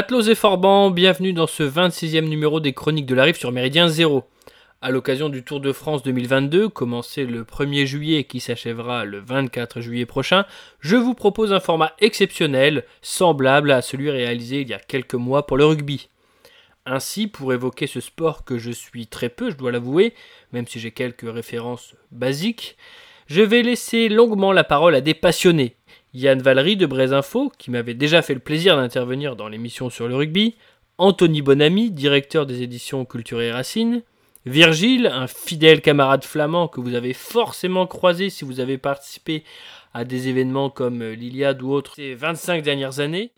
Matelots et Forban, bienvenue dans ce 26e numéro des Chroniques de la Rive sur Méridien Zéro. À l'occasion du Tour de France 2022, commencé le 1er juillet et qui s'achèvera le 24 juillet prochain, je vous propose un format exceptionnel, semblable à celui réalisé il y a quelques mois pour le rugby. Ainsi, pour évoquer ce sport que je suis très peu, je dois l'avouer, même si j'ai quelques références basiques, je vais laisser longuement la parole à des passionnés, Yann Valery de Brésinfo, qui m'avait déjà fait le plaisir d'intervenir dans l'émission sur le rugby, Anthony Bonamy, directeur des éditions Culture et Racine, Virgile, un fidèle camarade flamand que vous avez forcément croisé si vous avez participé à des événements comme l'Iliade ou autres ces 25 dernières années,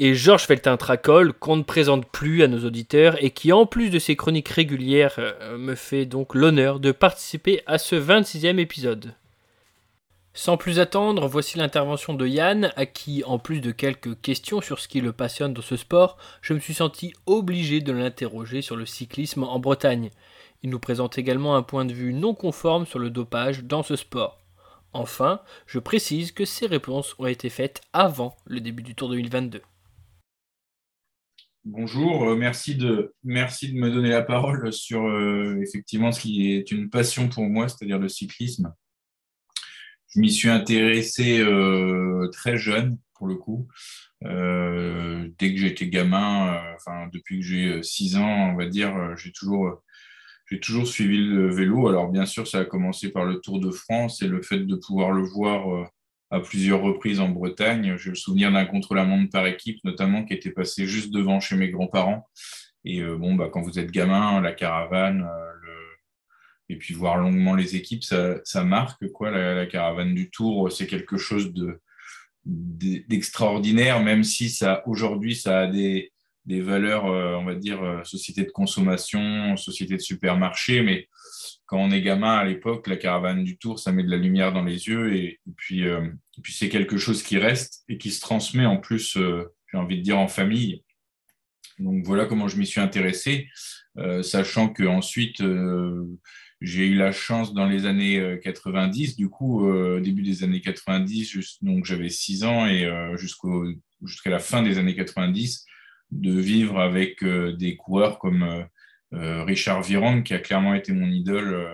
et Georges Feltin-Tracol, qu'on ne présente plus à nos auditeurs et qui, en plus de ses chroniques régulières, euh, me fait donc l'honneur de participer à ce 26e épisode. Sans plus attendre, voici l'intervention de Yann, à qui, en plus de quelques questions sur ce qui le passionne dans ce sport, je me suis senti obligé de l'interroger sur le cyclisme en Bretagne. Il nous présente également un point de vue non conforme sur le dopage dans ce sport. Enfin, je précise que ces réponses ont été faites avant le début du Tour 2022. Bonjour, euh, merci de, me donner la parole sur euh, effectivement ce qui est une passion pour moi, c'est-à-dire le cyclisme. Je m'y suis intéressé euh, très jeune, pour le coup. Euh, dès que j'étais gamin, euh, enfin depuis que j'ai 6 ans, on va dire, j'ai toujours, toujours suivi le vélo. Alors bien sûr, ça a commencé par le Tour de France et le fait de pouvoir le voir à plusieurs reprises en Bretagne. J'ai le souvenir d'un contre-la-montre par équipe, notamment, qui était passé juste devant chez mes grands-parents. Et bon, bah, quand vous êtes gamin, la caravane, et puis voir longuement les équipes, ça, marque. Quoi. La, caravane du Tour, c'est quelque chose de, d'extraordinaire, même si ça aujourd'hui, ça a des, des valeurs, euh, on va dire, euh, société de consommation, société de supermarché. Mais quand on est gamin à l'époque, la caravane du Tour, ça met de la lumière dans les yeux. Et, puis, euh, et puis c'est quelque chose qui reste et qui se transmet en plus, j'ai envie de dire, en famille. Donc voilà comment je m'y suis intéressé, sachant que ensuite j'ai eu la chance dans les années 90, euh, du coup, euh, début des années 90, donc j'avais 6 ans et euh, jusqu'à la fin des années 90, de vivre avec des coureurs comme Richard Viron, qui a clairement été mon idole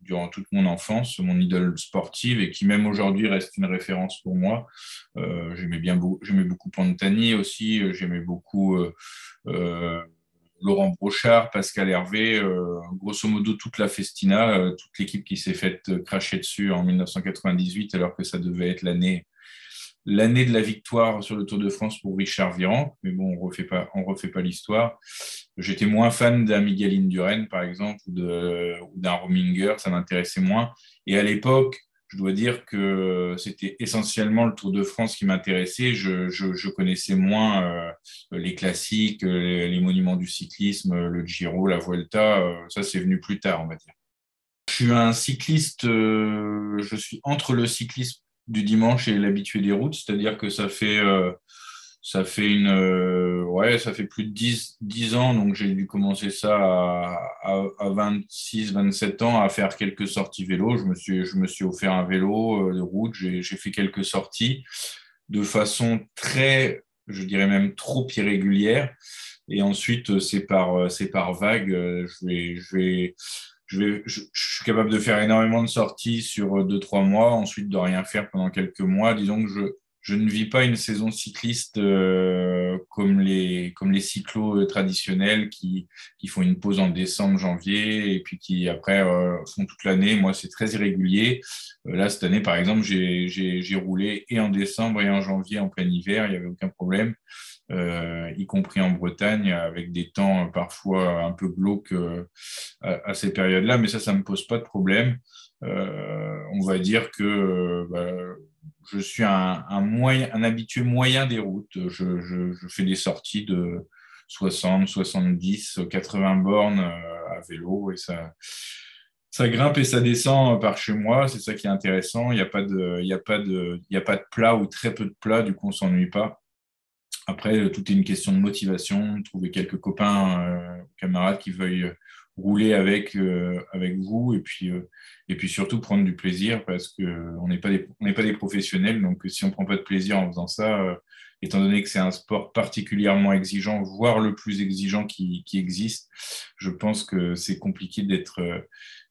durant toute mon enfance, mon idole sportive et qui même aujourd'hui reste une référence pour moi. j'aimais bien, j'aimais beaucoup Pantani aussi, j'aimais beaucoup Laurent Brochard, Pascal Hervé, euh, grosso modo toute la Festina, euh, toute l'équipe qui s'est faite cracher dessus en 1998 alors que ça devait être l'année de la victoire sur le Tour de France pour Richard Viran. Mais bon, on refait pas, refait pas l'histoire. J'étais moins fan d'un Miguel Indurain, par exemple, ou d'un Rominger, ça m'intéressait moins. Et à l'époque, je dois dire que c'était essentiellement le Tour de France qui m'intéressait. Je, connaissais moins euh, les classiques, les, monuments du cyclisme, le Giro, la Vuelta. Euh, ça, c'est venu plus tard, on va dire. Je suis un cycliste, euh, je suis entre le cyclisme du dimanche et l'habitué des routes, c'est-à-dire que ça fait ça fait une euh, ouais ça fait plus de 10, 10 ans donc j'ai dû commencer ça à, à, 26 27 ans à faire quelques sorties vélo. Je me suis je me suis offert un vélo euh, de route. J'ai fait quelques sorties de façon très je dirais même trop irrégulière. Et ensuite euh, c'est par c'est par vague je vais je vais je, vais, je, suis capable de faire énormément de sorties sur 2-3 mois, ensuite de rien faire pendant quelques mois. Disons que je, je ne vis pas une saison cycliste euh, comme, les, comme les cyclos euh, traditionnels qui, qui, font une pause en décembre, janvier et puis qui après euh, font toute l'année. Moi, c'est très irrégulier. là, cette année, par exemple, j'ai roulé et en décembre et en janvier en plein hiver, il n'y avait aucun problème. y compris en Bretagne, avec des temps parfois un peu glauques à, ces périodes-là, mais ça, ça ne me pose pas de problème. on va dire que bah, je suis un, habitué moyen des routes. Je, fais des sorties de 60, 70, 80 bornes euh, à vélo et ça, ça grimpe et ça descend par chez moi. C'est ça qui est intéressant. Il n'y a, pas de, plat ou très peu de plat, du coup, on ne s'ennuie pas. Après, tout est une question de motivation, trouver quelques copains, euh, camarades qui veuillent rouler avec, avec vous et puis, et puis surtout prendre du plaisir parce qu'on n'est pas, des, pas des professionnels. Donc, si on ne prend pas de plaisir en faisant ça, étant donné que c'est un sport particulièrement exigeant, voire le plus exigeant qui, qui existe, je pense que c'est compliqué d'être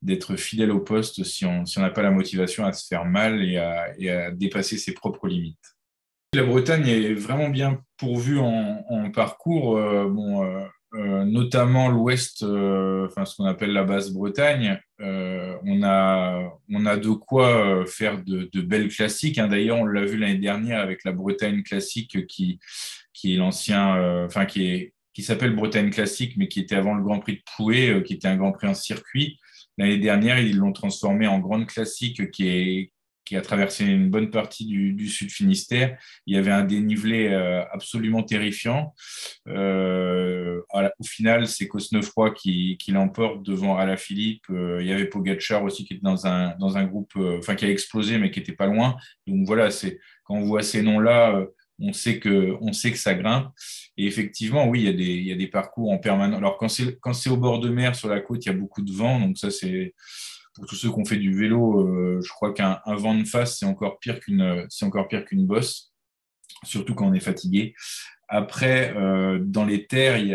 d'être fidèle au poste si on si n'a pas la motivation à se faire mal et à, et à, dépasser ses propres limites. La Bretagne est vraiment bien pourvue en, en parcours. Euh, bon, euh, euh, notamment l'ouest, enfin ce qu'on appelle la basse Bretagne, on, a, on a de quoi faire de, belles classiques. Hein. D'ailleurs, on l'a vu l'année dernière avec la Bretagne classique qui, qui est l'ancien, enfin qui est qui s'appelle Bretagne classique, mais qui était avant le Grand Prix de Pouet, qui était un Grand Prix en circuit. L'année dernière, ils l'ont transformé en grande classique qui, est, qui a traversé une bonne partie du, sud Finistère. Il y avait un dénivelé euh, absolument terrifiant. Euh, au final, c'est Cosnefroy qui, qui l'emporte devant Alaphilippe. Euh, il y avait Pogacar aussi qui était dans un, dans un groupe, enfin qui a explosé mais qui était pas loin. Donc voilà, c'est quand on voit ces noms-là on sait que, on sait que ça grimpe. Et effectivement, oui, il y a des, il y a des parcours en permanence. Alors, quand c'est, quand c'est au bord de mer, sur la côte, il y a beaucoup de vent. Donc, ça, c'est pour tous ceux qui ont fait du vélo, euh, je crois qu'un vent de face, c'est encore pire qu'une, c'est encore pire qu'une bosse, surtout quand on est fatigué. Après, euh, dans les terres, il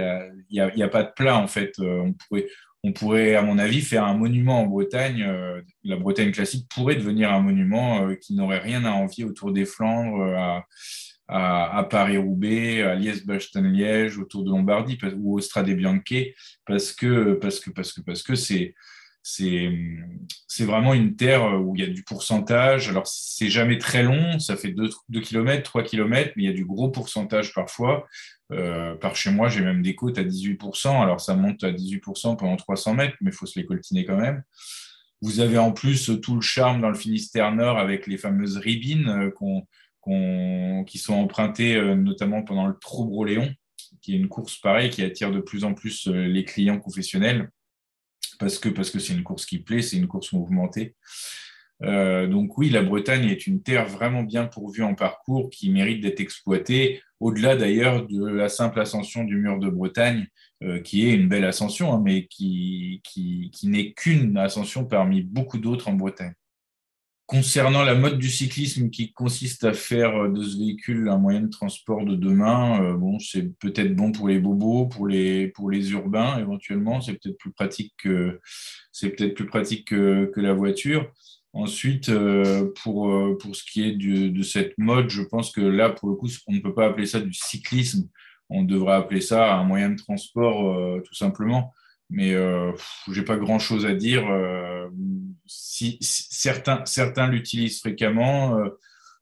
n'y a, y a, pas de plat, en fait. Euh, on pourrait, on pourrait, à mon avis, faire un monument en Bretagne. la Bretagne classique pourrait devenir un monument qui n'aurait rien à envier autour des Flandres, à, à, Paris-Roubaix, à Liège-Bastogne-Liège, autour de Lombardie ou au Strade Bianche, parce que parce que parce que parce que c'est c'est vraiment une terre où il y a du pourcentage. Alors, c'est jamais très long, ça fait 2, km, 3 km, mais il y a du gros pourcentage parfois. Euh, par chez moi, j'ai même des côtes à 18%. Alors, ça monte à 18% pendant 300 mètres, mais il faut se les coltiner quand même. Vous avez en plus tout le charme dans le Finistère Nord avec les fameuses ribines euh, qui sont empruntés euh, notamment pendant le Trobro Léon, qui est une course pareille qui attire de plus en plus euh, les clients professionnels parce que c'est une course qui plaît, c'est une course mouvementée. Euh, donc oui, la Bretagne est une terre vraiment bien pourvue en parcours qui mérite d'être exploitée, au-delà d'ailleurs de la simple ascension du mur de Bretagne, qui est une belle ascension, hein, mais qui n'est qu'une ascension parmi beaucoup d'autres en Bretagne. Concernant la mode du cyclisme qui consiste à faire euh, de ce véhicule un moyen de transport de demain, euh, bon, c'est peut-être bon pour les bobos, pour les, pour les urbains éventuellement, c'est peut-être plus pratique que, c'est peut-être plus pratique que, la voiture. Ensuite, euh, pour, pour ce qui est de cette mode, je pense que là, pour le coup, on ne peut pas appeler ça du cyclisme, on devrait appeler ça un moyen de transport tout simplement mais euh, j'ai pas grand chose à dire. Euh, si, certains certains l'utilisent fréquemment, euh,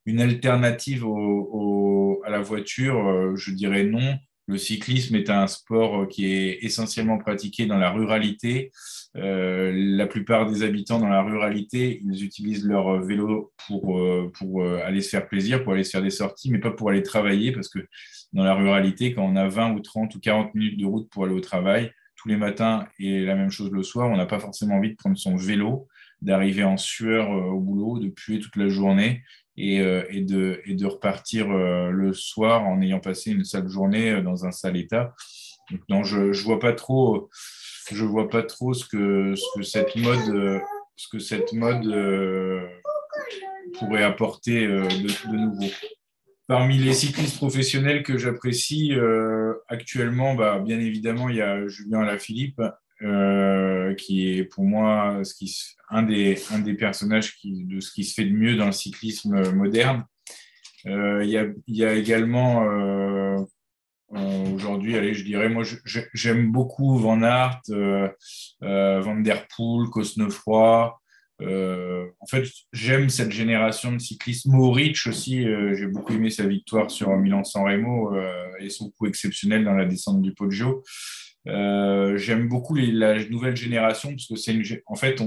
une alternative à la voiture, euh, je dirais non. Le cyclisme est un sport qui est essentiellement pratiqué dans la ruralité. la plupart des habitants dans la ruralité, ils utilisent leur vélo pour, pour aller se faire plaisir, pour aller se faire des sorties, mais pas pour aller travailler, parce que dans la ruralité, quand on a 20 ou 30 ou 40 minutes de route pour aller au travail, tous les matins et la même chose le soir. On n'a pas forcément envie de prendre son vélo, d'arriver en sueur euh, au boulot, de puer toute la journée et, euh, de, et de, repartir euh, le soir en ayant passé une sale journée dans un sale état. Donc, je ne vois pas trop, je vois pas trop ce que, ce que cette mode, ce que cette mode pourrait apporter de nouveau. Parmi les cyclistes professionnels que j'apprécie euh, actuellement, bah, bien évidemment, il y a Julien Alaphilippe, euh, qui est pour moi un, des, personnages de ce qui se fait de mieux dans le cyclisme moderne. Euh, il, y a, il, y a, également aujourd'hui, allez, je dirais, moi j'aime beaucoup Van Aert, Van Der Poel, Cosnefroy. Euh, en fait, j'aime cette génération de cyclistes. Mohoric aussi, euh, j'ai beaucoup aimé sa victoire sur Milan-San Remo euh, et son coup exceptionnel dans la descente du Poggio. j'aime beaucoup la nouvelle génération parce que c'est une, en fait,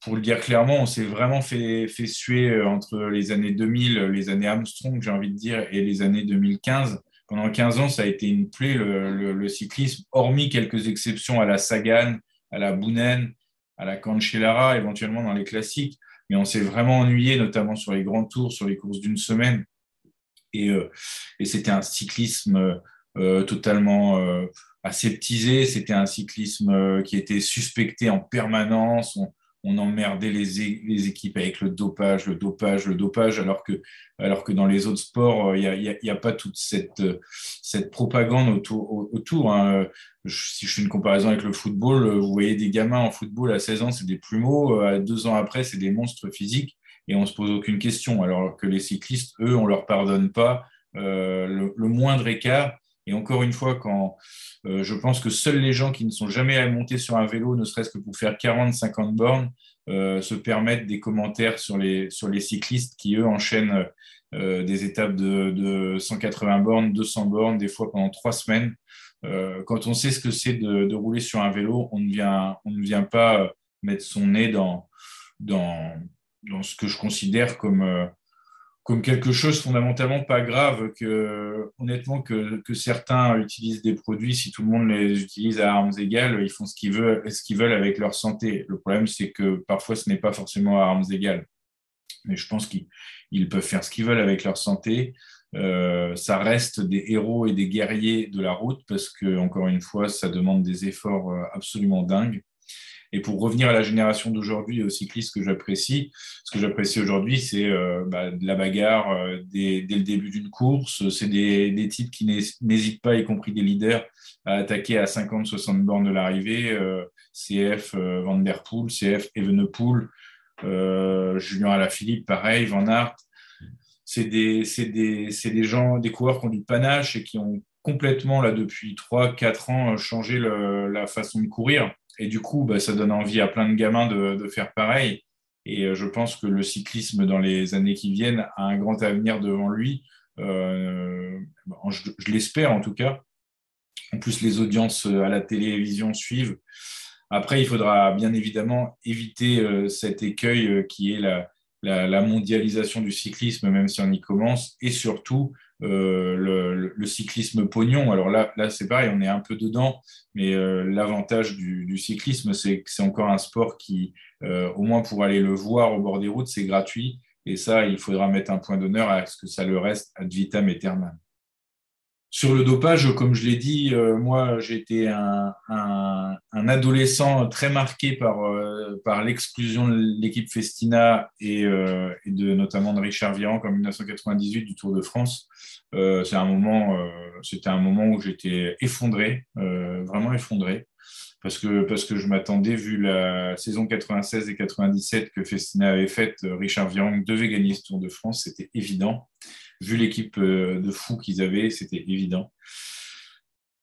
pour le dire clairement, on s'est vraiment fait, fait suer entre les années 2000, les années Armstrong, j'ai envie de dire, et les années 2015. Pendant 15 ans, ça a été une plaie, le, le cyclisme, hormis quelques exceptions à la Sagan, à la Bounen, à la Cancellara, éventuellement dans les classiques, mais on s'est vraiment ennuyé, notamment sur les grands tours, sur les courses d'une semaine. Et, euh, et c'était un cyclisme totalement aseptisé. C'était un cyclisme qui était suspecté en permanence emmerdait les, les, équipes avec le dopage, le dopage, le dopage, alors que, alors que dans les autres sports, il euh, n'y a, pas toute cette, euh, propagande autour. hein. Si je fais une comparaison avec le football, euh, vous voyez des gamins en football à 16 ans, c'est des plumeaux, à deux ans après, c'est des monstres physiques, et on ne se pose aucune question, alors que les cyclistes, eux, on ne leur pardonne pas le, moindre écart. Et encore une fois, quand euh, je pense que seuls les gens qui ne sont jamais montés sur un vélo, ne serait-ce que pour faire 40-50 bornes, euh, se permettent des commentaires sur les, sur les cyclistes qui, eux, enchaînent euh, des étapes de, de, 180 bornes, 200 bornes, des fois pendant trois semaines. quand on sait ce que c'est de, de, rouler sur un vélo, on ne vient, on ne vient pas mettre son nez dans, dans, dans ce que je considère comme comme quelque chose fondamentalement pas grave que honnêtement que, certains utilisent des produits si tout le monde les utilise à armes égales ils font ce qu'ils veulent ce qu'ils veulent avec leur santé. Le problème c'est que parfois ce n'est pas forcément à armes égales. Mais je pense qu'ils peuvent faire ce qu'ils veulent avec leur santé. Euh, ça reste des héros et des guerriers de la route parce que encore une fois ça demande des efforts euh, absolument dingues et pour revenir à la génération d'aujourd'hui et aux cyclistes que j'apprécie, ce que j'apprécie aujourd'hui, c'est euh, bah, de la bagarre euh, dès, le début d'une course. C'est des, types qui n'hésitent pas, y compris des leaders, à attaquer à 50-60 bornes de l'arrivée. Euh, CF Van Der Poel, CF Evenepoel, Julien Alaphilippe, pareil, Van Aert. C'est des, gens, des coureurs qui ont du panache et qui ont complètement, là, depuis 3-4 ans, changé la façon de courir. Et du coup, bah, ça donne envie à plein de gamins de, faire pareil. Et euh, je pense que le cyclisme dans les années qui viennent a un grand avenir devant lui. Euh, je, l'espère en tout cas. En plus, les audiences à la télévision suivent. Après, il faudra bien évidemment éviter euh, cet écueil qui est la, la, mondialisation du cyclisme, même si on y commence, et surtout euh, le, cyclisme pognon. Alors là, là c'est pareil, on est un peu dedans, mais euh, l'avantage du, cyclisme, c'est que c'est encore un sport qui, euh, au moins pour aller le voir au bord des routes, c'est gratuit. Et ça, il faudra mettre un point d'honneur à ce que ça le reste ad vitam aeternam. Sur le dopage, comme je l'ai dit, euh, moi j'ai été un, adolescent très marqué par, euh, par l'exclusion de l'équipe Festina et, euh, de, notamment de Richard Virenque en 1998 du Tour de France. un c'était un moment où j'étais effondré, vraiment effondré, parce que, parce que je m'attendais, vu la saison 96 et 97 que Festina avait faite, Richard Virenque devait gagner ce Tour de France, c'était évident vu l'équipe euh, de fous qu'ils avaient, c'était évident.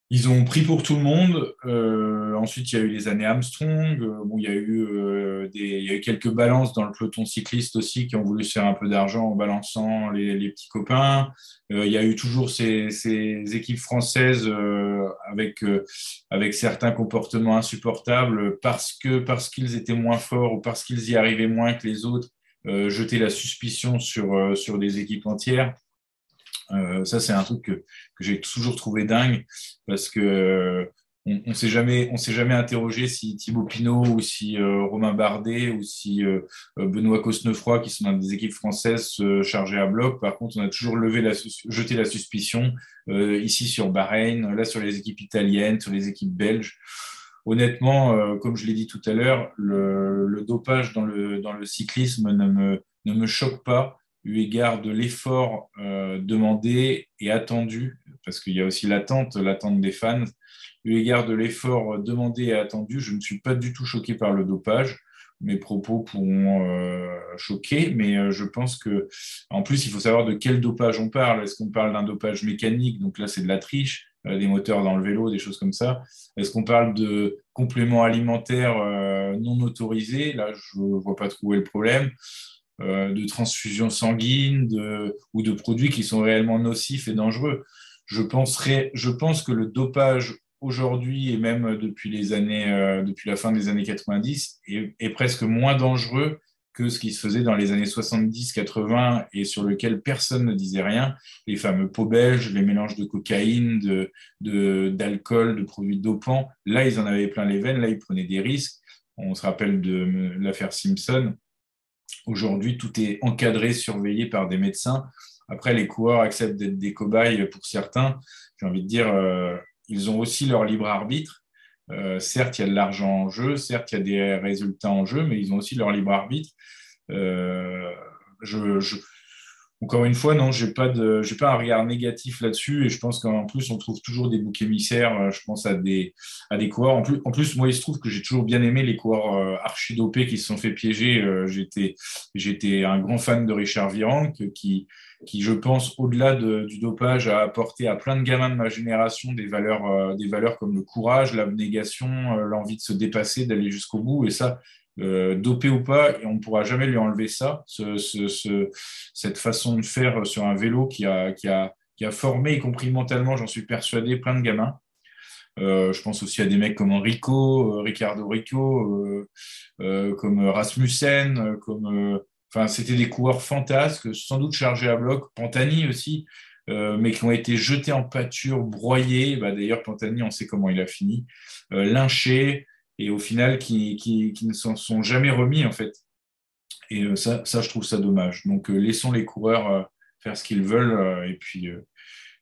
Ils ont pris pour tout le monde. Euh, ensuite, il y a eu les années Armstrong. Euh, bon, il, y a eu, des, il y a eu quelques balances dans le peloton cycliste aussi qui ont voulu se faire un peu d'argent en balançant les, petits copains. il y a eu toujours ces, ces équipes françaises avec, avec certains comportements insupportables parce parce qu'ils étaient moins forts ou parce qu'ils y arrivaient moins que les autres. Jeter la suspicion sur, sur des équipes entières. Euh, ça, c'est un truc que, j'ai toujours trouvé dingue parce que on, ne s'est jamais, on s'est jamais interrogé si Thibaut Pinot ou si euh, Romain Bardet ou si euh, Benoît Cosnefroy, qui sont dans des équipes françaises, se à bloc. Par contre, on a toujours levé la, jeté la suspicion ici sur Bahreïn, là sur les équipes italiennes, sur les équipes belges. Honnêtement, comme je l'ai dit tout à l'heure, le, dopage dans le, cyclisme ne me, ne me choque pas eu égard de l'effort euh, demandé et attendu, parce qu'il y a aussi l'attente, l'attente des fans, eu égard de l'effort demandé et attendu, je ne suis pas du tout choqué par le dopage. Mes propos pourront euh, choquer, mais euh, je pense que, en plus, il faut savoir de quel dopage on parle. Est-ce qu'on parle d'un dopage mécanique? Donc là, c'est de la triche, des moteurs dans le vélo, des choses comme ça. Est-ce qu'on parle de compléments alimentaires non autorisés? Là, je ne vois pas trouver le problème. Euh, de transfusion sanguine ou de produits qui sont réellement nocifs et dangereux. Je, penserais, je pense que le dopage aujourd'hui et même depuis, les années, euh, depuis la fin des années 90 est, presque moins dangereux que ce qui se faisait dans les années 70-80 et sur lequel personne ne disait rien. Les fameux pots belges, les mélanges de cocaïne, d'alcool, de, de produits dopants, là, ils en avaient plein les veines, là, ils prenaient des risques. On se rappelle de l'affaire Simpson. Aujourd'hui, tout est encadré, surveillé par des médecins. Après, les coureurs acceptent d'être des cobayes pour certains. J'ai envie de dire, ils ont aussi leur libre arbitre. Certes, il y a de l'argent en jeu, certes, il y a des résultats en jeu, mais ils ont aussi leur libre arbitre. je, encore une fois, non, je n'ai pas, un regard négatif là-dessus. Et je pense qu'en plus, on trouve toujours des boucs émissaires. Euh, je pense à des, à des coureurs. En plus, moi, il se trouve que j'ai toujours bien aimé les coureurs euh, archi-dopés qui se sont fait piéger. Euh, j'étais, un grand fan de Richard Virenque qui, qui, je pense, au-delà du dopage, a apporté à plein de gamins de ma génération des valeurs, des valeurs comme le courage, l'abnégation, l'envie de se dépasser, d'aller jusqu'au bout. Et ça, euh, dopé ou pas, on ne pourra jamais lui enlever ça, cette façon de faire sur un vélo qui a, formé, y compris mentalement, j'en suis persuadé, plein de gamins. Euh, je pense aussi à des mecs comme Enrico, euh, Ricardo Rico, comme Rasmussen, comme, enfin, c'était des coureurs fantasques, sans doute chargés à bloc, Pantani aussi, mais qui ont été jetés en pâture, broyés. Bah, D'ailleurs, Pantani, on sait comment il a fini, lynchés, et au final qui, ne s'en sont jamais remis en fait. Et euh, ça, ça, je trouve ça dommage. Donc euh, laissons les coureurs euh, faire ce qu'ils veulent et puis,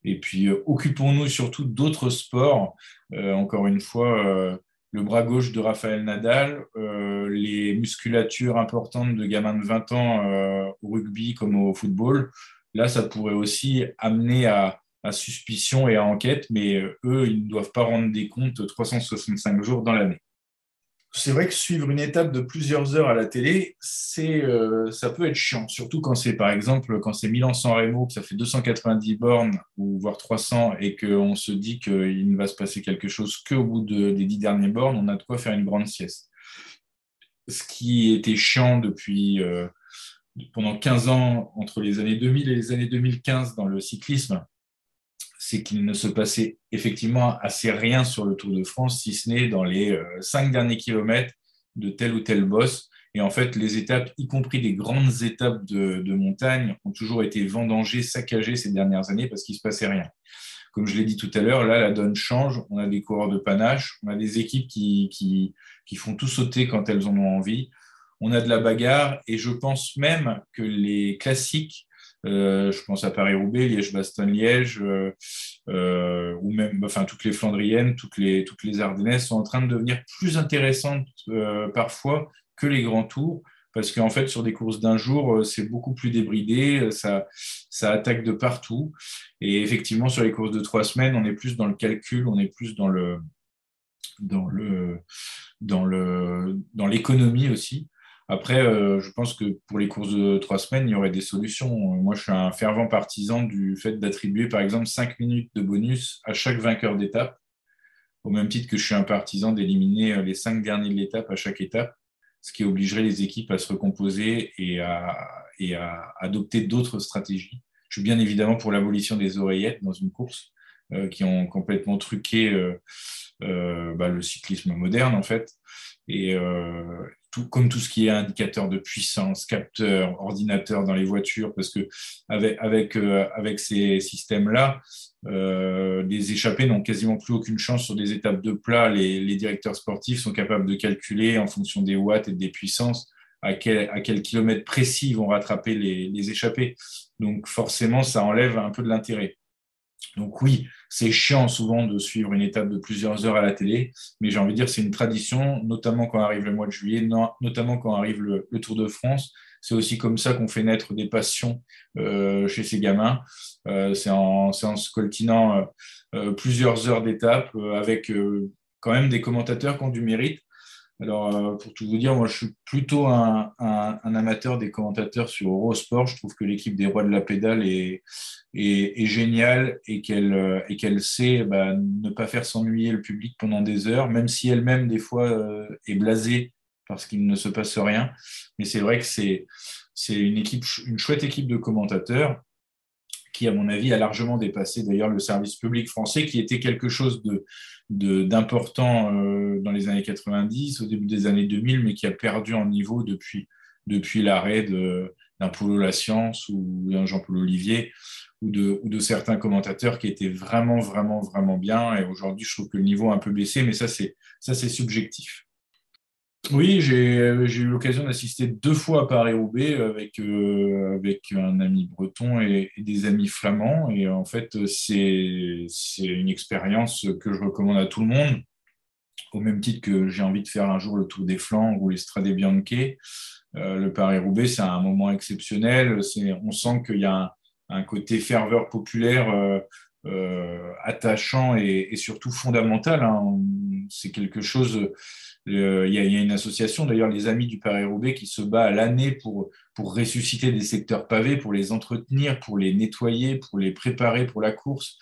et puis occupons-nous surtout d'autres sports. encore une fois, le bras gauche de Raphaël Nadal, les musculatures importantes de gamins de 20 ans au rugby comme au football. Là, ça pourrait aussi amener à, à suspicion et à enquête, mais eux, ils ne doivent pas rendre des comptes 365 jours dans l'année c'est vrai que suivre une étape de plusieurs heures à la télé, c'est, euh, ça peut être chiant, surtout quand c'est par exemple quand c'est Milan-San Remo, que ça fait 290 bornes ou voire 300 et qu'on se dit qu'il ne va se passer quelque chose qu'au bout des dix dernières bornes, on a de quoi faire une grande sieste. Ce qui était chiant depuis euh, pendant 15 ans entre les années 2000 et les années 2015 dans le cyclisme, c'est qu'il ne se passait effectivement assez rien sur le Tour de France, si ce n'est dans les euh, cinq derniers kilomètres de tel ou tel boss. Et en fait, les étapes, y compris les grandes étapes de, montagne, ont toujours été vendangées, saccagées ces dernières années parce qu'il ne se passait rien. Comme je l'ai dit tout à l'heure, là, la donne change. On a des coureurs de panache, on a des équipes qui, qui, qui font tout sauter quand elles en ont envie. On a de la bagarre et je pense même que les classiques euh, je pense à Paris-Roubaix, Liège-Bastogne-Liège, euh, euh, ou même enfin, toutes les Flandriennes, toutes les, toutes les Ardennaises sont en train de devenir plus intéressantes parfois que les grands tours parce qu'en fait, sur des courses d'un jour, c'est beaucoup plus débridé, ça, ça attaque de partout. Et effectivement, sur les courses de trois semaines, on est plus dans le calcul, on est plus dans le dans le dans le dans l'économie aussi. Après, euh, je pense que pour les courses de trois semaines, il y aurait des solutions. Moi, je suis un fervent partisan du fait d'attribuer, par exemple, cinq minutes de bonus à chaque vainqueur d'étape, au même titre que je suis un partisan d'éliminer euh, les cinq derniers de l'étape à chaque étape, ce qui obligerait les équipes à se recomposer et à, adopter d'autres stratégies. Je suis bien évidemment pour l'abolition des oreillettes dans une course, euh, qui ont complètement truqué bah, le cyclisme moderne, en fait. Et, comme tout ce qui est indicateur de puissance, capteur, ordinateur dans les voitures, parce que avec, avec, euh, avec ces systèmes-là, euh, les échappés n'ont quasiment plus aucune chance sur des étapes de plat. Les, les, directeurs sportifs sont capables de calculer en fonction des watts et des puissances à quel, à quel kilomètre précis ils vont rattraper les, les échappés. Donc forcément, ça enlève un peu de l'intérêt. Donc oui, c'est chiant souvent de suivre une étape de plusieurs heures à la télé, mais j'ai envie de dire c'est une tradition, notamment quand arrive le mois de juillet, notamment quand arrive le, Tour de France. C'est aussi comme ça qu'on fait naître des passions euh, chez ces gamins. Euh, c'est en, en, se coltinant euh, plusieurs heures d'étape avec quand même des commentateurs qui ont du mérite. Alors, euh, pour tout vous dire, moi, je suis plutôt un, amateur des commentateurs sur Eurosport. Je trouve que l'équipe des Rois de la Pédale est, géniale et qu'elle euh, sait bah, ne pas faire s'ennuyer le public pendant des heures, même si elle-même, des fois, euh, est blasée parce qu'il ne se passe rien. Mais c'est vrai que c'est une, équipe, une chouette équipe de commentateurs qui, à mon avis, a largement dépassé d'ailleurs le service public français, qui était quelque chose d'important euh, dans les années 90, au début des années 2000, mais qui a perdu en niveau depuis, depuis l'arrêt d'un Polo La Science ou d'un Jean-Paul Olivier ou de, ou de certains commentateurs qui étaient vraiment, vraiment, vraiment bien. Et aujourd'hui, je trouve que le niveau a un peu baissé, mais ça, c'est subjectif. Oui, j'ai eu l'occasion d'assister deux fois à Paris-Roubaix avec, euh, avec un ami breton et, des amis flamands. Et en fait, c'est une expérience que je recommande à tout le monde, au même titre que j'ai envie de faire un jour le Tour des Flandres ou l'Estrade Bianche. Euh, le Paris-Roubaix, c'est un moment exceptionnel. On sent qu'il y a un, côté ferveur populaire euh, euh, attachant et, surtout fondamental. Hein. C'est quelque chose. Euh, il y, a une association, d'ailleurs, les Amis du Paris-Roubaix, qui se bat à l'année pour, pour ressusciter des secteurs pavés, pour les entretenir, pour les nettoyer, pour les préparer pour la course.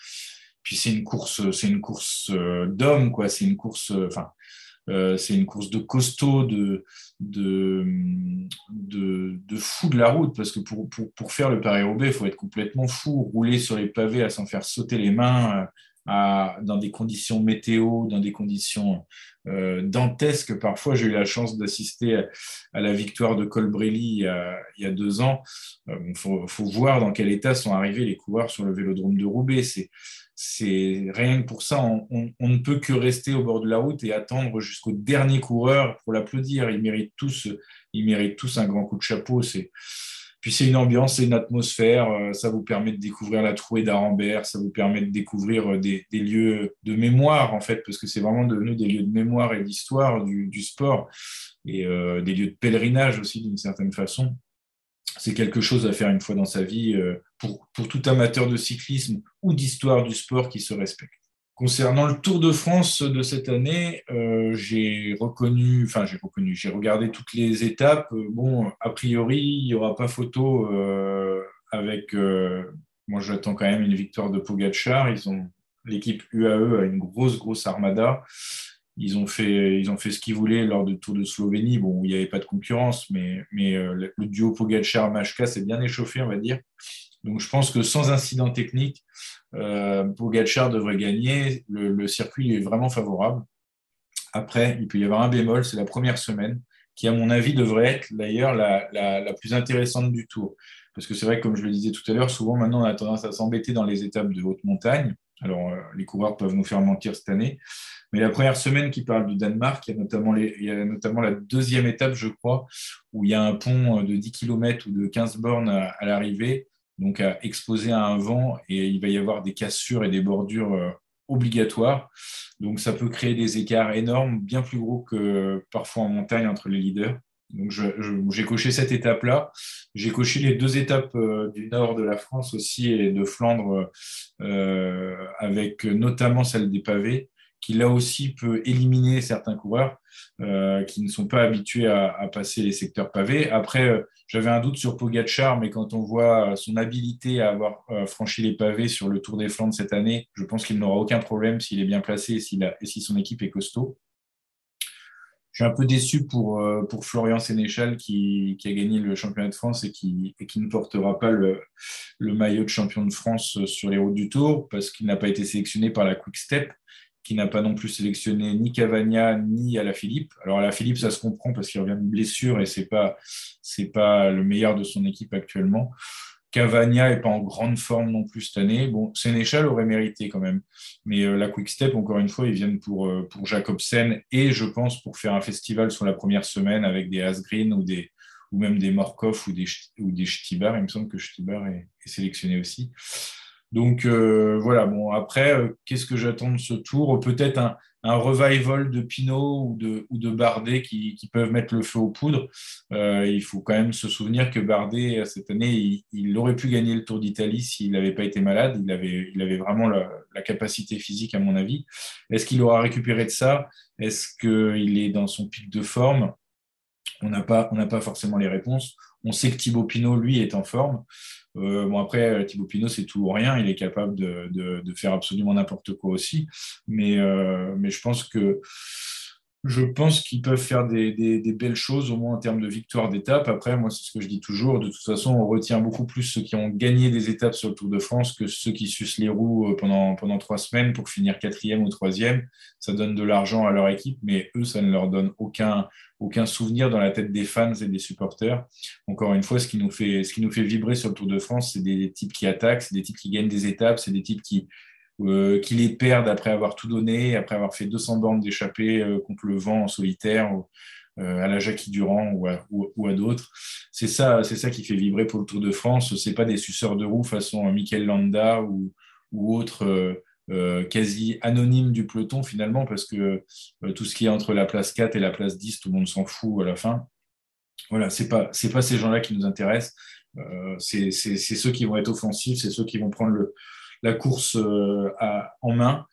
Puis c'est une course, c'est une course euh, d'hommes, quoi. C'est une course, enfin, c'est une course de costaud, de, de, de, fou de la route, parce que pour, pour, pour faire le Paris-Roubaix, il faut être complètement fou, rouler sur les pavés à s'en faire sauter les mains, dans des conditions météo, dans des conditions euh, dantesques. Parfois, j'ai eu la chance d'assister à, la victoire de Colbrelli il y a, deux ans. Il euh, faut, voir dans quel état sont arrivés les coureurs sur le vélodrome de Roubaix. C'est rien que pour ça, on, ne peut que rester au bord de la route et attendre jusqu'au dernier coureur pour l'applaudir. Ils méritent tous, ils méritent tous un grand coup de chapeau. Puis c'est une ambiance, c'est une atmosphère. Euh, ça vous permet de découvrir la trouée d'Arambert, ça vous permet de découvrir euh, des, lieux de mémoire en fait, parce que c'est vraiment devenu des lieux de mémoire et d'histoire du, sport et euh, des lieux de pèlerinage aussi d'une certaine façon c'est quelque chose à faire une fois dans sa vie pour tout amateur de cyclisme ou d'histoire du sport qui se respecte. Concernant le Tour de France de cette année, euh, j'ai reconnu, enfin j'ai reconnu, j'ai regardé toutes les étapes. Euh, bon, a priori, il n'y aura pas photo avec. moi, j'attends quand même une victoire de Pogacar. Ils ont l'équipe UAE a une grosse grosse armada. Ils ont fait, ils ont fait ce qu'ils voulaient lors du Tour de Slovénie. Bon, il n'y avait pas de concurrence, mais, mais euh, le duo Pogacar-Machka s'est bien échauffé, on va dire. Donc, je pense que sans incident technique, euh, devrait gagner. Le, circuit est vraiment favorable. Après, il peut y avoir un bémol, c'est la première semaine, qui, à mon avis, devrait être d'ailleurs la, plus intéressante du Tour. Parce que c'est vrai, comme je le disais tout à l'heure, souvent maintenant on a tendance à s'embêter dans les étapes de haute montagne. Alors, euh, les coureurs peuvent nous faire mentir cette année. Mais la première semaine qui parle du Danemark, il y a notamment la deuxième étape, je crois, où il y a un pont de 10 km ou de 15 bornes à, l'arrivée, donc à exposer à un vent, et il va y avoir des cassures et des bordures euh, obligatoires. Donc ça peut créer des écarts énormes, bien plus gros que parfois en montagne entre les leaders. Donc j'ai coché cette étape-là. J'ai coché les deux étapes euh, du nord de la France aussi et de Flandre, euh, avec notamment celle des pavés qui là aussi peut éliminer certains coureurs euh, qui ne sont pas habitués à, passer les secteurs pavés. Après, euh, j'avais un doute sur Pogacar, mais quand on voit son habilité à avoir euh, franchi les pavés sur le Tour des Flandres cette année, je pense qu'il n'aura aucun problème s'il est bien placé et, si son équipe est costaud. Je suis un peu déçu pour, Florian Sénéchal qui, a gagné le championnat de France et qui, ne portera pas le, maillot de champion de France sur les routes du Tour parce qu'il n'a pas été sélectionné par la Quick Step qui n'a pas non plus sélectionné ni Cavagna ni Alaphilippe. Alors Alaphilippe, ça se comprend parce qu'il revient de blessure et c'est pas c'est pas le meilleur de son équipe actuellement. Cavagna est pas en grande forme non plus cette année. Bon, Sénéchal aurait mérité quand même. Mais euh, la Quick Step, encore une fois, ils viennent pour, euh, pour Jacobsen et je pense pour faire un festival sur la première semaine avec des Asgreen ou, des, ou même des Morkov ou des, ou des Stibar. Il me semble que Stibar est, est sélectionné aussi. Donc euh, voilà, bon, après, euh, qu'est-ce que j'attends de ce tour? Peut-être un, revival de Pinot ou de, Bardet qui, peuvent mettre le feu aux poudres. Euh, il faut quand même se souvenir que Bardet, cette année, il, aurait pu gagner le Tour d'Italie s'il n'avait pas été malade. Il avait, vraiment la, la capacité physique, à mon avis. Est-ce qu'il aura récupéré de ça? Est-ce qu'il est dans son pic de forme? On n'a pas, pas forcément les réponses. On sait que Thibaut Pinot, lui, est en forme. Euh, bon, après, Thibaut Pinot, c'est tout ou rien. Il est capable de, de, faire absolument n'importe quoi aussi. Mais, euh, mais je pense que je pense qu'ils peuvent faire des, belles choses, au moins en termes de victoire d'étape. Après, moi, c'est ce que je dis toujours. De toute façon, on retient beaucoup plus ceux qui ont gagné des étapes sur le Tour de France que ceux qui sucent les roues euh, pendant, trois semaines pour finir quatrième ou troisième. Ça donne de l'argent à leur équipe, mais eux, ça ne leur donne aucun, souvenir dans la tête des fans et des supporters. Encore une fois, ce qui nous fait, ce qui nous fait vibrer sur le Tour de France, c'est des types qui attaquent, c'est des types qui gagnent des étapes, c'est des types qui, euh, qui les perdent après avoir tout donné, après avoir fait 200 bornes d'échappée euh, contre le vent en solitaire à la Jackie Durand ou à, d'autres. C'est ça, ça qui fait vibrer pour le Tour de France. C'est pas des suceurs de roue façon Michael Landa ou, ou autres quasi anonymes du peloton finalement, parce que tout ce qui est entre la place 4 et la place 10, tout le monde s'en fout à la fin. Voilà, c'est pas c'est pas ces gens-là qui nous intéressent. Euh, c'est ceux qui vont être offensifs, c'est ceux qui vont prendre le, la course euh, en main.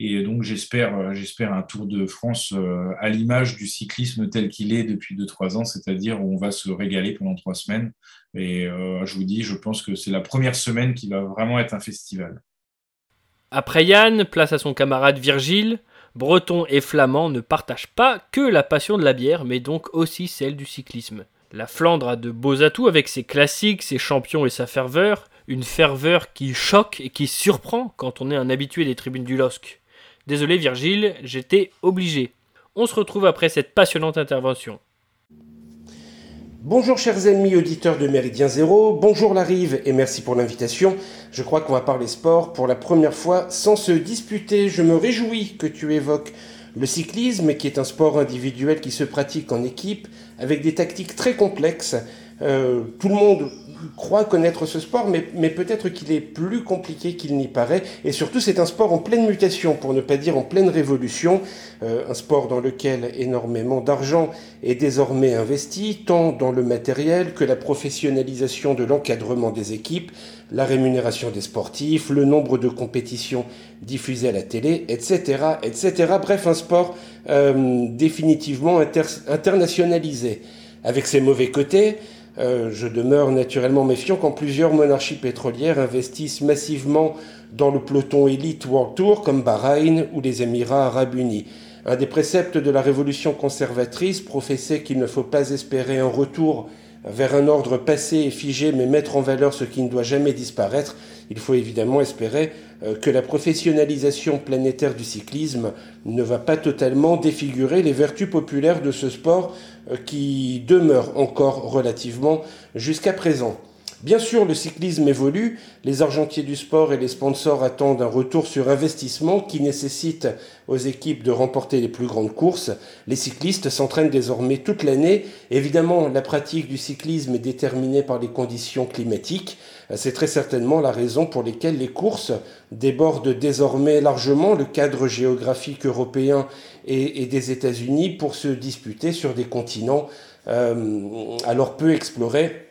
Et donc, j'espère, euh, j'espère un Tour de France à l'image du cyclisme tel qu'il est depuis 2-3 ans, c'est-à-dire où on va se régaler pendant 3 semaines. Et je vous dis, je pense que c'est la première semaine qui va vraiment être un festival. Après Yann, place à son camarade Virgile. Breton et Flamand ne partagent pas que la passion de la bière, mais donc aussi celle du cyclisme. La Flandre a de beaux atouts avec ses classiques, ses champions et sa ferveur, une ferveur qui choque et qui surprend quand on est un habitué des tribunes du LOSC. Désolé Virgile, j'étais obligé. On se retrouve après cette passionnante intervention. Bonjour chers amis auditeurs de Méridien Zéro, bonjour la rive et merci pour l'invitation. Je crois qu'on va parler sport pour la première fois sans se disputer. Je me réjouis que tu évoques le cyclisme, qui est un sport individuel qui se pratique en équipe, avec des tactiques très complexes. Euh, tout le monde croit connaître ce sport, mais, mais peut-être qu'il est plus compliqué qu'il n'y paraît. Et surtout, c'est un sport en pleine mutation, pour ne pas dire en pleine révolution. Euh, un sport dans lequel énormément d'argent est désormais investi, tant dans le matériel que la professionnalisation de l'encadrement des équipes, la rémunération des sportifs, le nombre de compétitions diffusées à la télé, etc. etc. Bref, un sport euh, définitivement internationalisé. Avec ses mauvais côtés, euh, je demeure naturellement méfiant quand plusieurs monarchies pétrolières investissent massivement dans le peloton élite World Tour comme Bahreïn ou les Émirats arabes unis. Un des préceptes de la révolution conservatrice professait qu'il ne faut pas espérer un retour vers un ordre passé et figé, mais mettre en valeur ce qui ne doit jamais disparaître. Il faut évidemment espérer euh, que la professionnalisation planétaire du cyclisme ne va pas totalement défigurer les vertus populaires de ce sport qui demeure encore relativement jusqu'à présent. Bien sûr, le cyclisme évolue, les argentiers du sport et les sponsors attendent un retour sur investissement qui nécessite aux équipes de remporter les plus grandes courses. Les cyclistes s'entraînent désormais toute l'année. Évidemment, la pratique du cyclisme est déterminée par les conditions climatiques. C'est très certainement la raison pour laquelle les courses débordent désormais largement le cadre géographique européen et, des États-Unis pour se disputer sur des continents euh, alors peu explorés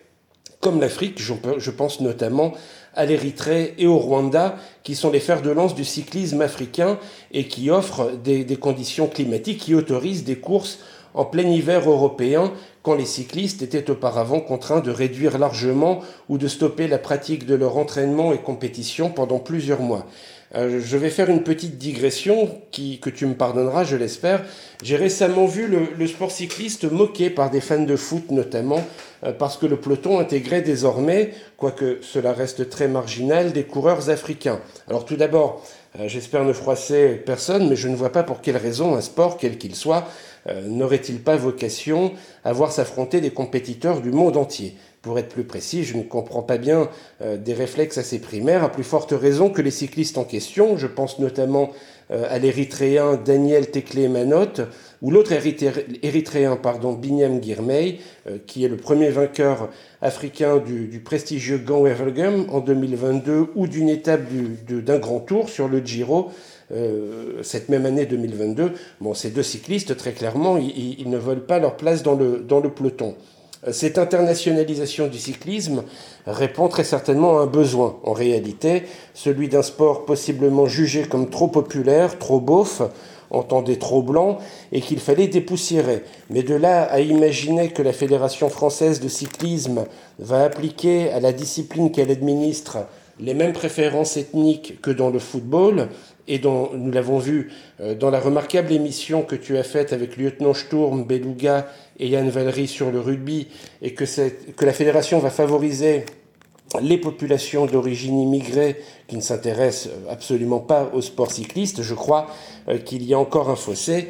comme l'Afrique, je pense notamment à l'Érythrée et au Rwanda, qui sont les fers de lance du cyclisme africain et qui offrent des, conditions climatiques qui autorisent des courses en plein hiver européen, quand les cyclistes étaient auparavant contraints de réduire largement ou de stopper la pratique de leur entraînement et compétition pendant plusieurs mois. Euh, je vais faire une petite digression qui, que tu me pardonneras, je l'espère. J'ai récemment vu le, sport cycliste moqué par des fans de foot notamment, euh, parce que le peloton intégrait désormais, quoique cela reste très marginal, des coureurs africains. Alors tout d'abord, euh, j'espère ne froisser personne, mais je ne vois pas pour quelle raison un sport, quel qu'il soit, n'aurait-il pas vocation à voir s'affronter des compétiteurs du monde entier. Pour être plus précis, je ne comprends pas bien euh, des réflexes assez primaires, à plus forte raison que les cyclistes en question. Je pense notamment euh, à l'érythréen Daniel Tekle Manot, ou l'autre érythréen, pardon, Binyam Girmay, euh, qui est le premier vainqueur africain du, prestigieux Gant Wevelgem en 2022, ou d'une étape d'un grand tour sur le Giro. cette même année 2022. Bon, ces deux cyclistes, très clairement, ils, ne veulent pas leur place dans le, dans le peloton. Cette internationalisation du cyclisme répond très certainement à un besoin, en réalité, celui d'un sport possiblement jugé comme trop populaire, trop beauf, entendez trop blanc, et qu'il fallait dépoussiérer. Mais de là à imaginer que la Fédération française de cyclisme va appliquer à la discipline qu'elle administre les mêmes préférences ethniques que dans le football, et dont nous l'avons vu euh, dans la remarquable émission que tu as faite avec Lieutenant Sturm, Beluga et Yann Valery sur le rugby, et que, la fédération va favoriser les populations d'origine immigrée qui ne s'intéressent absolument pas au sport cycliste, je crois euh, qu'il y a encore un fossé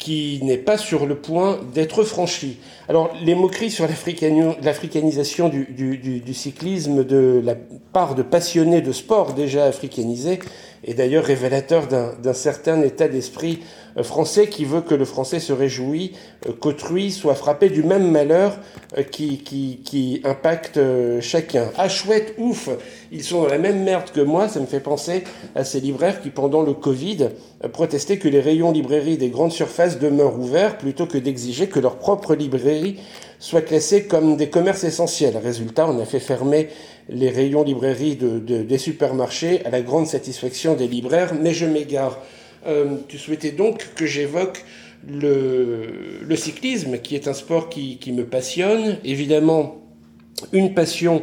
qui n'est pas sur le point d'être franchi. Alors, les moqueries sur l'africanisation du, du, du, cyclisme de la part de passionnés de sport déjà africanisés est d'ailleurs révélateur d'un certain état d'esprit euh, français qui veut que le français se réjouit euh, qu'autrui soit frappé du même malheur euh, qui, qui, qui impacte chacun. Ah chouette, ouf, ils sont dans la même merde que moi, ça me fait penser à ces libraires qui pendant le Covid protestaient que les rayons librairies des grandes surfaces demeurent ouverts plutôt que d'exiger que leur propre librairie soit classée comme des commerces essentiels. Résultat, on a fait fermer les rayons librairies de, des supermarchés à la grande satisfaction des libraires, mais je m'égare. Euh, tu souhaitais donc que j'évoque le, cyclisme, qui est un sport qui, me passionne. Évidemment, une passion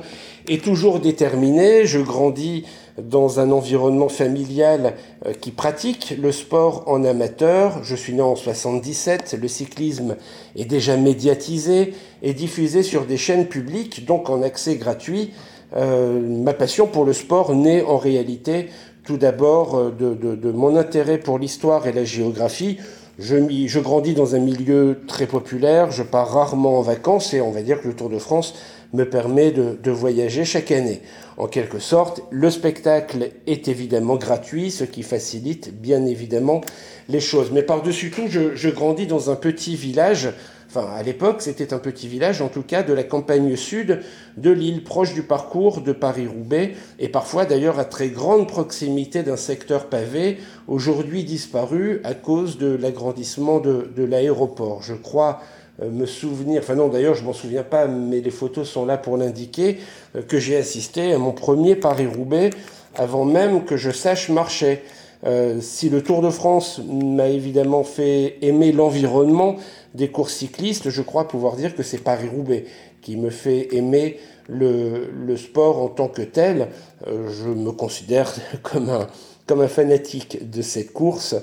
est toujours déterminée. Je grandis dans un environnement familial euh, qui pratique le sport en amateur. Je suis né en 77, le cyclisme est déjà médiatisé et diffusé sur des chaînes publiques, donc en accès gratuit. Euh, ma passion pour le sport naît en réalité tout d'abord euh, de, mon intérêt pour l'histoire et la géographie. Je, je, grandis dans un milieu très populaire, je pars rarement en vacances et on va dire que le Tour de France me permet de, voyager chaque année. En quelque sorte, le spectacle est évidemment gratuit, ce qui facilite bien évidemment les choses. Mais par-dessus tout, je, je grandis dans un petit village enfin à l'époque c'était un petit village en tout cas de la campagne sud de l'île proche du parcours de Paris-Roubaix et parfois d'ailleurs à très grande proximité d'un secteur pavé aujourd'hui disparu à cause de l'agrandissement de, l'aéroport. Je crois me souvenir, enfin non d'ailleurs je m'en souviens pas mais les photos sont là pour l'indiquer, euh, que j'ai assisté à mon premier Paris-Roubaix avant même que je sache marcher. Euh, si le Tour de France m'a évidemment fait aimer l'environnement, des courses cyclistes, je crois pouvoir dire que c'est Paris-Roubaix qui me fait aimer le, sport en tant que tel. Euh, je me considère comme un, comme un fanatique de cette course.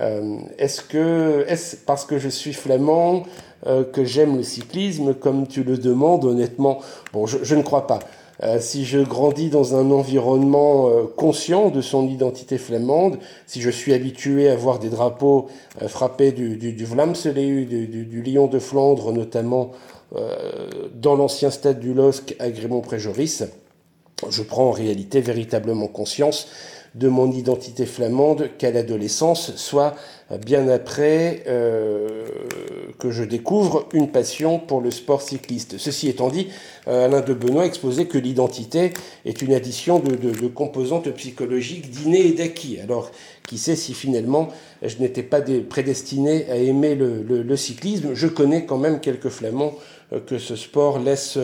Euh, est-ce que, est-ce parce que je suis flamand euh, que j'aime le cyclisme, comme tu le demandes, honnêtement Bon, je ne crois pas. Euh, si je grandis dans un environnement euh, conscient de son identité flamande, si je suis habitué à voir des drapeaux frappés du, du, du, du, lion de Flandre, notamment dans l'ancien stade du LOSC à Grémont-Préjoris, je prends en réalité véritablement conscience de mon identité flamande qu'à l'adolescence, soit bien après euh, que je découvre une passion pour le sport cycliste. Ceci étant dit, euh, Alain de Benoît exposait que l'identité est une addition de, de, composantes psychologiques d'innés et d'acquis. Alors, qui sait si finalement je n'étais pas prédestiné à aimer le, le, le, cyclisme Je connais quand même quelques flamands que ce sport laisse,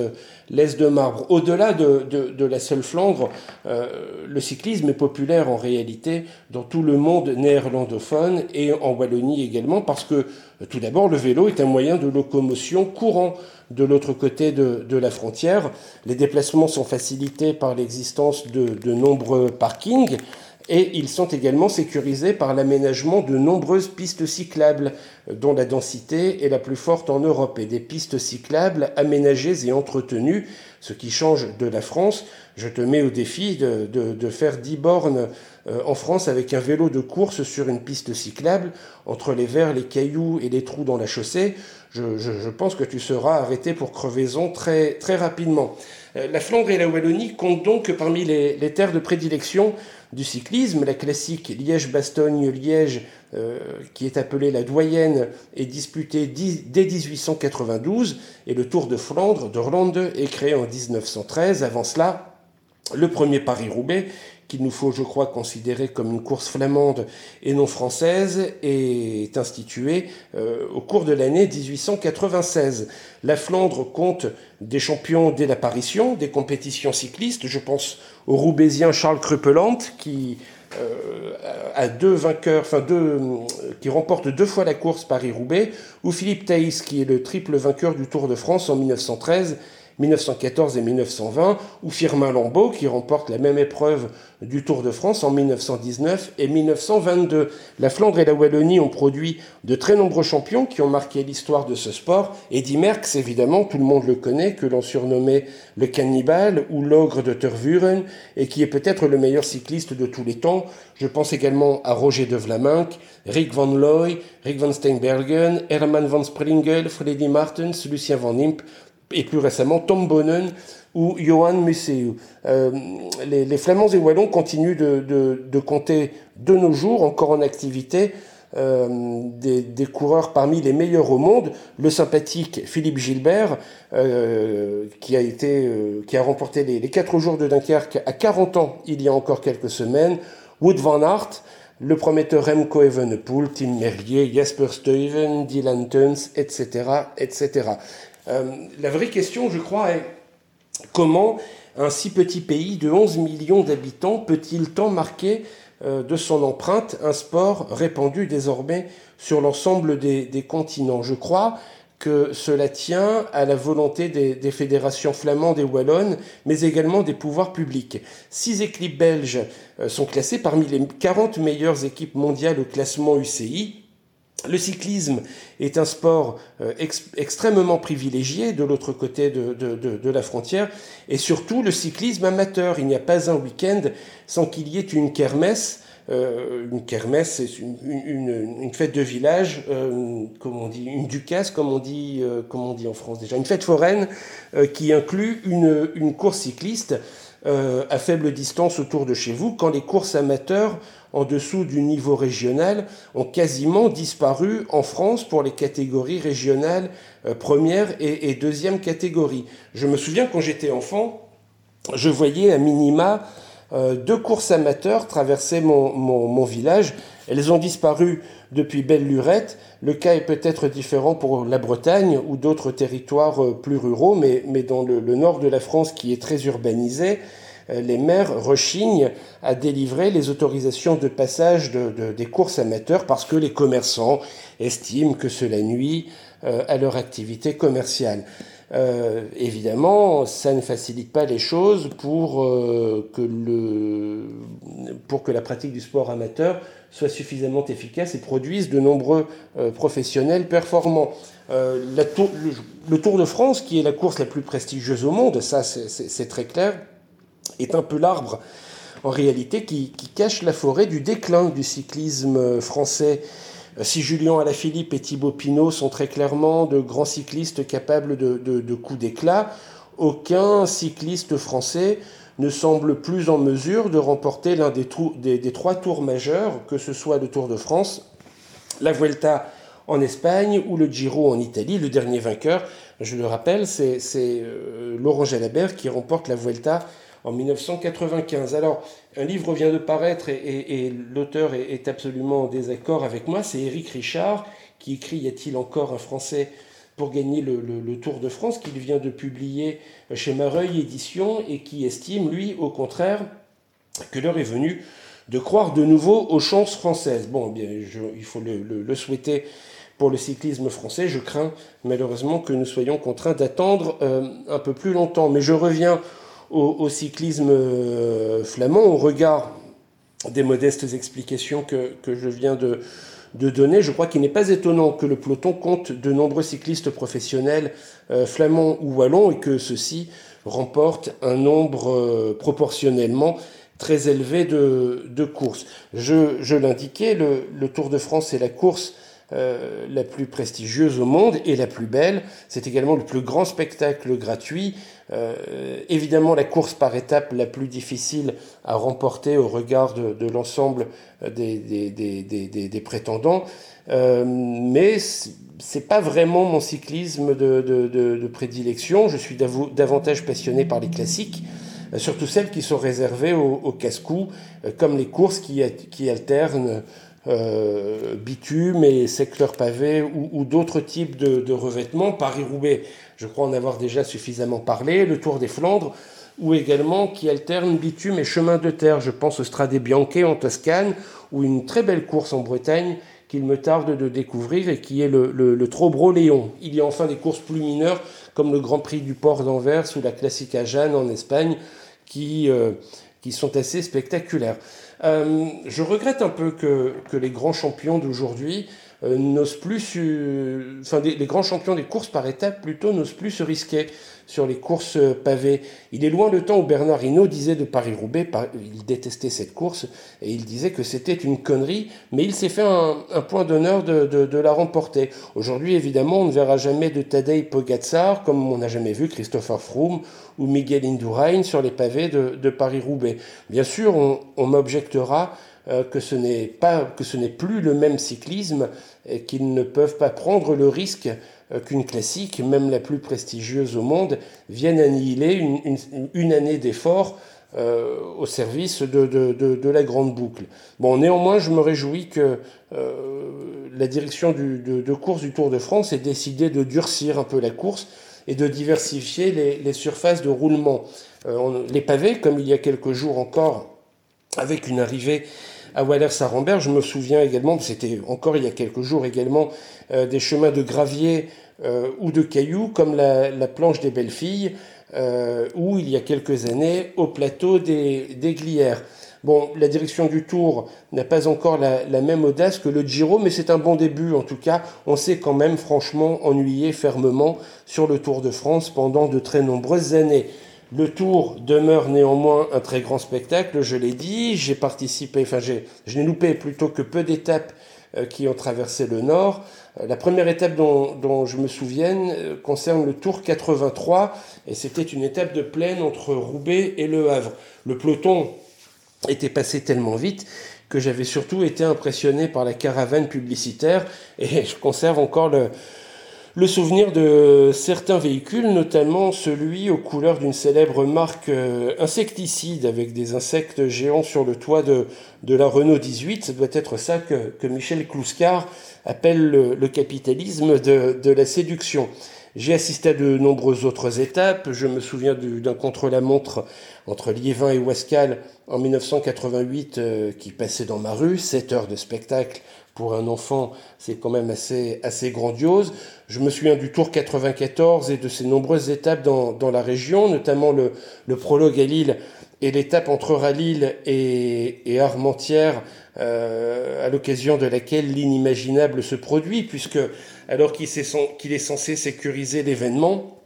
laisse de marbre. Au-delà de, de, la seule Flandre, euh, le cyclisme est populaire en réalité dans tout le monde néerlandophone et en Wallonie également parce que euh, tout d'abord le vélo est un moyen de locomotion courant de l'autre côté de, de, la frontière. Les déplacements sont facilités par l'existence de, de nombreux parkings et ils sont également sécurisés par l'aménagement de nombreuses pistes cyclables, dont la densité est la plus forte en Europe, et des pistes cyclables aménagées et entretenues, ce qui change de la France. Je te mets au défi de, de, faire 10 bornes euh, en France avec un vélo de course sur une piste cyclable, entre les verres, les cailloux et les trous dans la chaussée. Je, je, je pense que tu seras arrêté pour crevaison très, très rapidement. Euh, la Flandre et la Wallonie comptent donc parmi les, les terres de prédilection du cyclisme. La classique Liège-Bastogne-Liège, euh, qui est appelée la doyenne, est disputée dès 1892 et le Tour de Flandre de est créé en 1913. Avant cela, le premier Paris-Roubaix qu'il nous faut, je crois, considérer comme une course flamande et non française, est instituée euh, au cours de l'année 1896. La Flandre compte des champions dès l'apparition des compétitions cyclistes. Je pense au Roubaisien Charles Krupelant qui euh, a deux vainqueurs, enfin deux, qui remporte deux fois la course Paris-Roubaix, ou Philippe Thaïs qui est le triple vainqueur du Tour de France en 1913 1914 et 1920, ou Firmin Lambeau qui remporte la même épreuve du Tour de France en 1919 et 1922. La Flandre et la Wallonie ont produit de très nombreux champions qui ont marqué l'histoire de ce sport. Eddie Merckx, évidemment, tout le monde le connaît, que l'on surnommait le cannibale ou l'ogre de Tervuren, et qui est peut-être le meilleur cycliste de tous les temps. Je pense également à Roger de Vlaminck, Rick Van Looy, Rick van Steenbergen, Herman van Springel, Freddy Martens, Lucien Van Imp, et plus récemment Tom Bonnen ou Johan Museeuw. les, Flamands et Wallons continuent de, compter de nos jours encore en activité des, coureurs parmi les meilleurs au monde. Le sympathique Philippe Gilbert, qui, a été, qui a remporté les, les 4 jours de Dunkerque à 40 ans il y a encore quelques semaines. Wood van Aert, le prometteur Remco Evenepoel, Tim Merlier, Jasper Stuyven, Dylan Tuns, etc. etc. la vraie question, je crois, est comment un si petit pays de 11 millions d'habitants peut-il tant marquer euh, de son empreinte un sport répandu désormais sur l'ensemble des, des, continents? Je crois que cela tient à la volonté des, fédérations flamandes et wallonnes, mais également des pouvoirs publics. Six équipes belges euh, sont classées parmi les 40 meilleures équipes mondiales au classement UCI. Le cyclisme est un sport euh, extrêmement privilégié de l'autre côté de, la frontière, et surtout le cyclisme amateur. Il n'y a pas un week-end sans qu'il y ait une kermesse euh, une kermesse, une, fête de village, euh, comme on dit, une ducasse, comme on dit, en France déjà, une fête foraine qui inclut une, course cycliste à faible distance autour de chez vous, quand les courses amateurs en dessous du niveau régional ont quasiment disparu en France pour les catégories régionales première et, deuxième catégorie. Je me souviens quand j'étais enfant, je voyais à minima euh, deux courses amateurs traversaient mon, mon, village. Elles ont disparu depuis Belle-Lurette. Le cas est peut-être différent pour la Bretagne ou d'autres territoires euh, plus ruraux, mais, mais dans le, nord de la France qui est très urbanisé, euh, les maires rechignent à délivrer les autorisations de passage de, des courses amateurs parce que les commerçants estiment que cela nuit à leur activité commerciale. Euh, évidemment, ça ne facilite pas les choses pour, euh, que le, pour que la pratique du sport amateur soit suffisamment efficace et produise de nombreux euh, professionnels performants. La tour, le, Tour de France, qui est la course la plus prestigieuse au monde, ça c'est très clair, est un peu l'arbre en réalité qui, cache la forêt du déclin du cyclisme français. Si Julien Alaphilippe et Thibaut Pinot sont très clairement de grands cyclistes capables de, coups d'éclat, aucun cycliste français ne semble plus en mesure de remporter l'un des, trois tours majeurs, que ce soit le Tour de France, la Vuelta en Espagne ou le Giro en Italie. Le dernier vainqueur, je le rappelle, c'est euh, Laurent Jalabert qui remporte la Vuelta en 1995. Alors, un livre vient de paraître et, l'auteur est, absolument en désaccord avec moi. C'est Éric Richard qui écrit Y a-t-il encore un Français pour gagner le, Tour de France qu'il vient de publier chez Mareuil Éditions et qui estime, lui, au contraire, que l'heure est venue de croire de nouveau aux chances françaises. Bon, bien, il faut le, souhaiter pour le cyclisme français. Je crains malheureusement que nous soyons contraints d'attendre euh, un peu plus longtemps. Mais je reviens au, cyclisme euh, flamand au regard des modestes explications que, je viens de, donner. Je crois qu'il n'est pas étonnant que le peloton compte de nombreux cyclistes professionnels euh, flamands ou wallons et que ceux-ci remportent un nombre euh, proportionnellement très élevé de, courses. Je, je l'indiquais, le, le, Tour de France est la course euh, la plus prestigieuse au monde et la plus belle. C'est également le plus grand spectacle gratuit. Euh, évidemment, la course par étapes la plus difficile à remporter au regard de, de l'ensemble des, des, des, des, prétendants. Euh, mais c'est pas vraiment mon cyclisme de, de, de prédilection. Je suis davantage passionné par les classiques surtout celles qui sont réservées aux, aux casse-cou, comme les courses qui, qui alternent euh, bitume et secteur pavé ou, d'autres types de, de revêtements. Paris-Roubaix, je crois en avoir déjà suffisamment parlé. Le Tour des Flandres, ou également qui alterne bitume et chemin de terre. Je pense au Strade Bianche en Toscane, ou une très belle course en Bretagne qu'il me tarde de découvrir et qui est le, le, le Trobro-Léon. Il y a enfin des courses plus mineures comme le Grand Prix du Port d'Anvers ou la Classica Jeanne en Espagne qui, euh, qui sont assez spectaculaires. Euh, je regrette un peu que, que les grands champions d'aujourd'hui n'osent plus, enfin les grands champions des courses par étapes plutôt n'osent plus se risquer sur les courses pavées. Il est loin le temps où Bernard Hinault disait de Paris-Roubaix, il détestait cette course, et il disait que c'était une connerie, mais il s'est fait un, point d'honneur de, la remporter. Aujourd'hui, évidemment, on ne verra jamais de Tadej Pogacar, comme on n'a jamais vu Christopher Froome ou Miguel Indurain sur les pavés de, Paris-Roubaix. Bien sûr, on, m'objectera euh, que ce n'est pas que ce n'est plus le même cyclisme et qu'ils ne peuvent pas prendre le risque qu'une classique, même la plus prestigieuse au monde, vienne annihiler une, année d'efforts euh, au service de, la grande boucle. Bon, néanmoins, je me réjouis que euh, la direction de, course du Tour de France ait décidé de durcir un peu la course et de diversifier les, surfaces de roulement. les pavés, comme il y a quelques jours encore, avec une arrivée à Waller-Sarambert, je me souviens également, c'était encore il y a quelques jours également, des chemins de gravier euh, ou de cailloux comme la, planche des belles filles euh, ou il y a quelques années au plateau des, des Glières. Bon, la direction du Tour n'a pas encore la, même audace que le Giro, mais c'est un bon début. En tout cas, on s'est quand même franchement ennuyé fermement sur le Tour de France pendant de très nombreuses années. Le Tour demeure néanmoins un très grand spectacle, je l'ai dit. J'ai participé, enfin, je n'ai loupé plutôt que peu d'étapes euh, qui ont traversé le Nord. Euh, la première étape dont, je me souviens euh, concerne le Tour 83 et c'était une étape de plaine entre Roubaix et Le Havre. Le peloton était passé tellement vite que j'avais surtout été impressionné par la caravane publicitaire et je conserve encore le, le souvenir de certains véhicules, notamment celui aux couleurs d'une célèbre marque euh, insecticide avec des insectes géants sur le toit de, la Renault 18. Ça doit être ça que, que Michel Clouscar appelle le, capitalisme de, de, la séduction. J'ai assisté à de nombreuses autres étapes. Je me souviens d'un contre-la-montre entre Liévin et Wascal en 1988 euh, qui passait dans ma rue. 7 heures de spectacle pour un enfant, c'est quand même assez, assez grandiose. Je me souviens du Tour 94 et de ses nombreuses étapes dans, dans la région, notamment le, le prologue à Lille et l'étape entre Ralille et, et Armentières, euh, à l'occasion de laquelle l'inimaginable se produit, puisque alors qu'il est, censé sécuriser l'événement,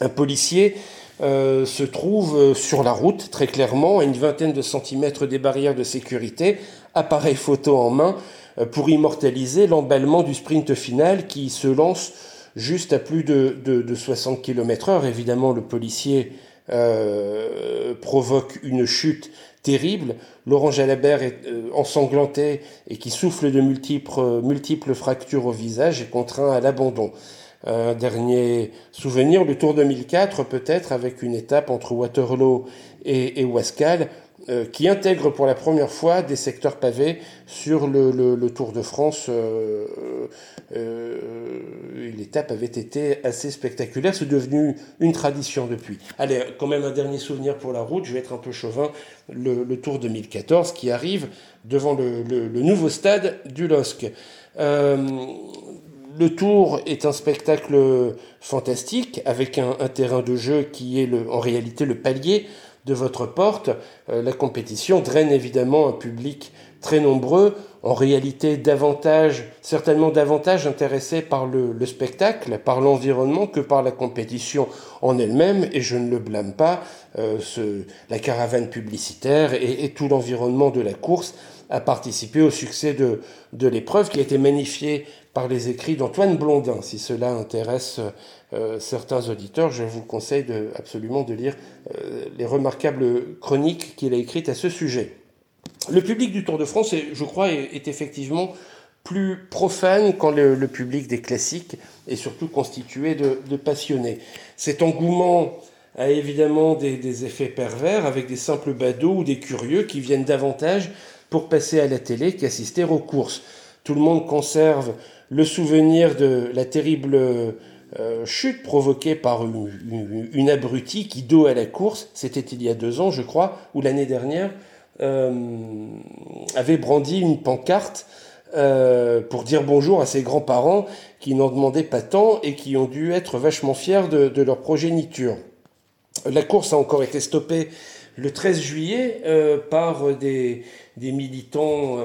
un policier euh, se trouve sur la route, très clairement, à une vingtaine de centimètres des barrières de sécurité, appareil photo en main, euh, pour immortaliser l'emballement du sprint final qui se lance juste à plus de, de, 60 km heure. Évidemment, le policier euh, provoque une chute terrible. Laurent Jalabert est euh, ensanglanté et qui souffle de multiples, multiples fractures au visage est contraint à l'abandon. Un dernier souvenir, le Tour 2004 peut-être avec une étape entre Waterloo et, et Wascal euh, qui intègre pour la première fois des secteurs pavés sur le, Tour de France. Euh, euh, l'étape avait été assez spectaculaire, c'est devenu une tradition depuis. Allez, quand même un dernier souvenir pour la route, je vais être un peu chauvin, le, Tour 2014 qui arrive devant le, nouveau stade du LOSC. le Tour est un spectacle fantastique avec un, un terrain de jeu qui est le, en réalité le palier de votre porte. Euh, la compétition draine évidemment un public très nombreux, en réalité davantage, certainement davantage intéressé par le, spectacle, par l'environnement que par la compétition en elle-même, et je ne le blâme pas, euh, la caravane publicitaire et, tout l'environnement de la course a participé au succès de, de l'épreuve qui a été magnifiée par les écrits d'Antoine Blondin. Si cela intéresse euh, certains auditeurs, je vous conseille absolument de lire euh, les remarquables chroniques qu'il a écrites à ce sujet. Le public du Tour de France, je crois, est, effectivement plus profane quand le, public des classiques est surtout constitué de, passionnés. Cet engouement a évidemment des, des, effets pervers avec des simples badauds ou des curieux qui viennent davantage pour passer à la télé qu'assister aux courses. Tout le monde conserve le souvenir de la terrible euh, chute provoquée par une, abrutie qui, dos à la course, c'était il y a deux ans, je crois, ou l'année dernière, euh, avait brandi une pancarte euh, pour dire bonjour à ses grands-parents qui n'en demandaient pas tant et qui ont dû être vachement fiers de, leur progéniture. La course a encore été stoppée le 13 juillet par des, des militants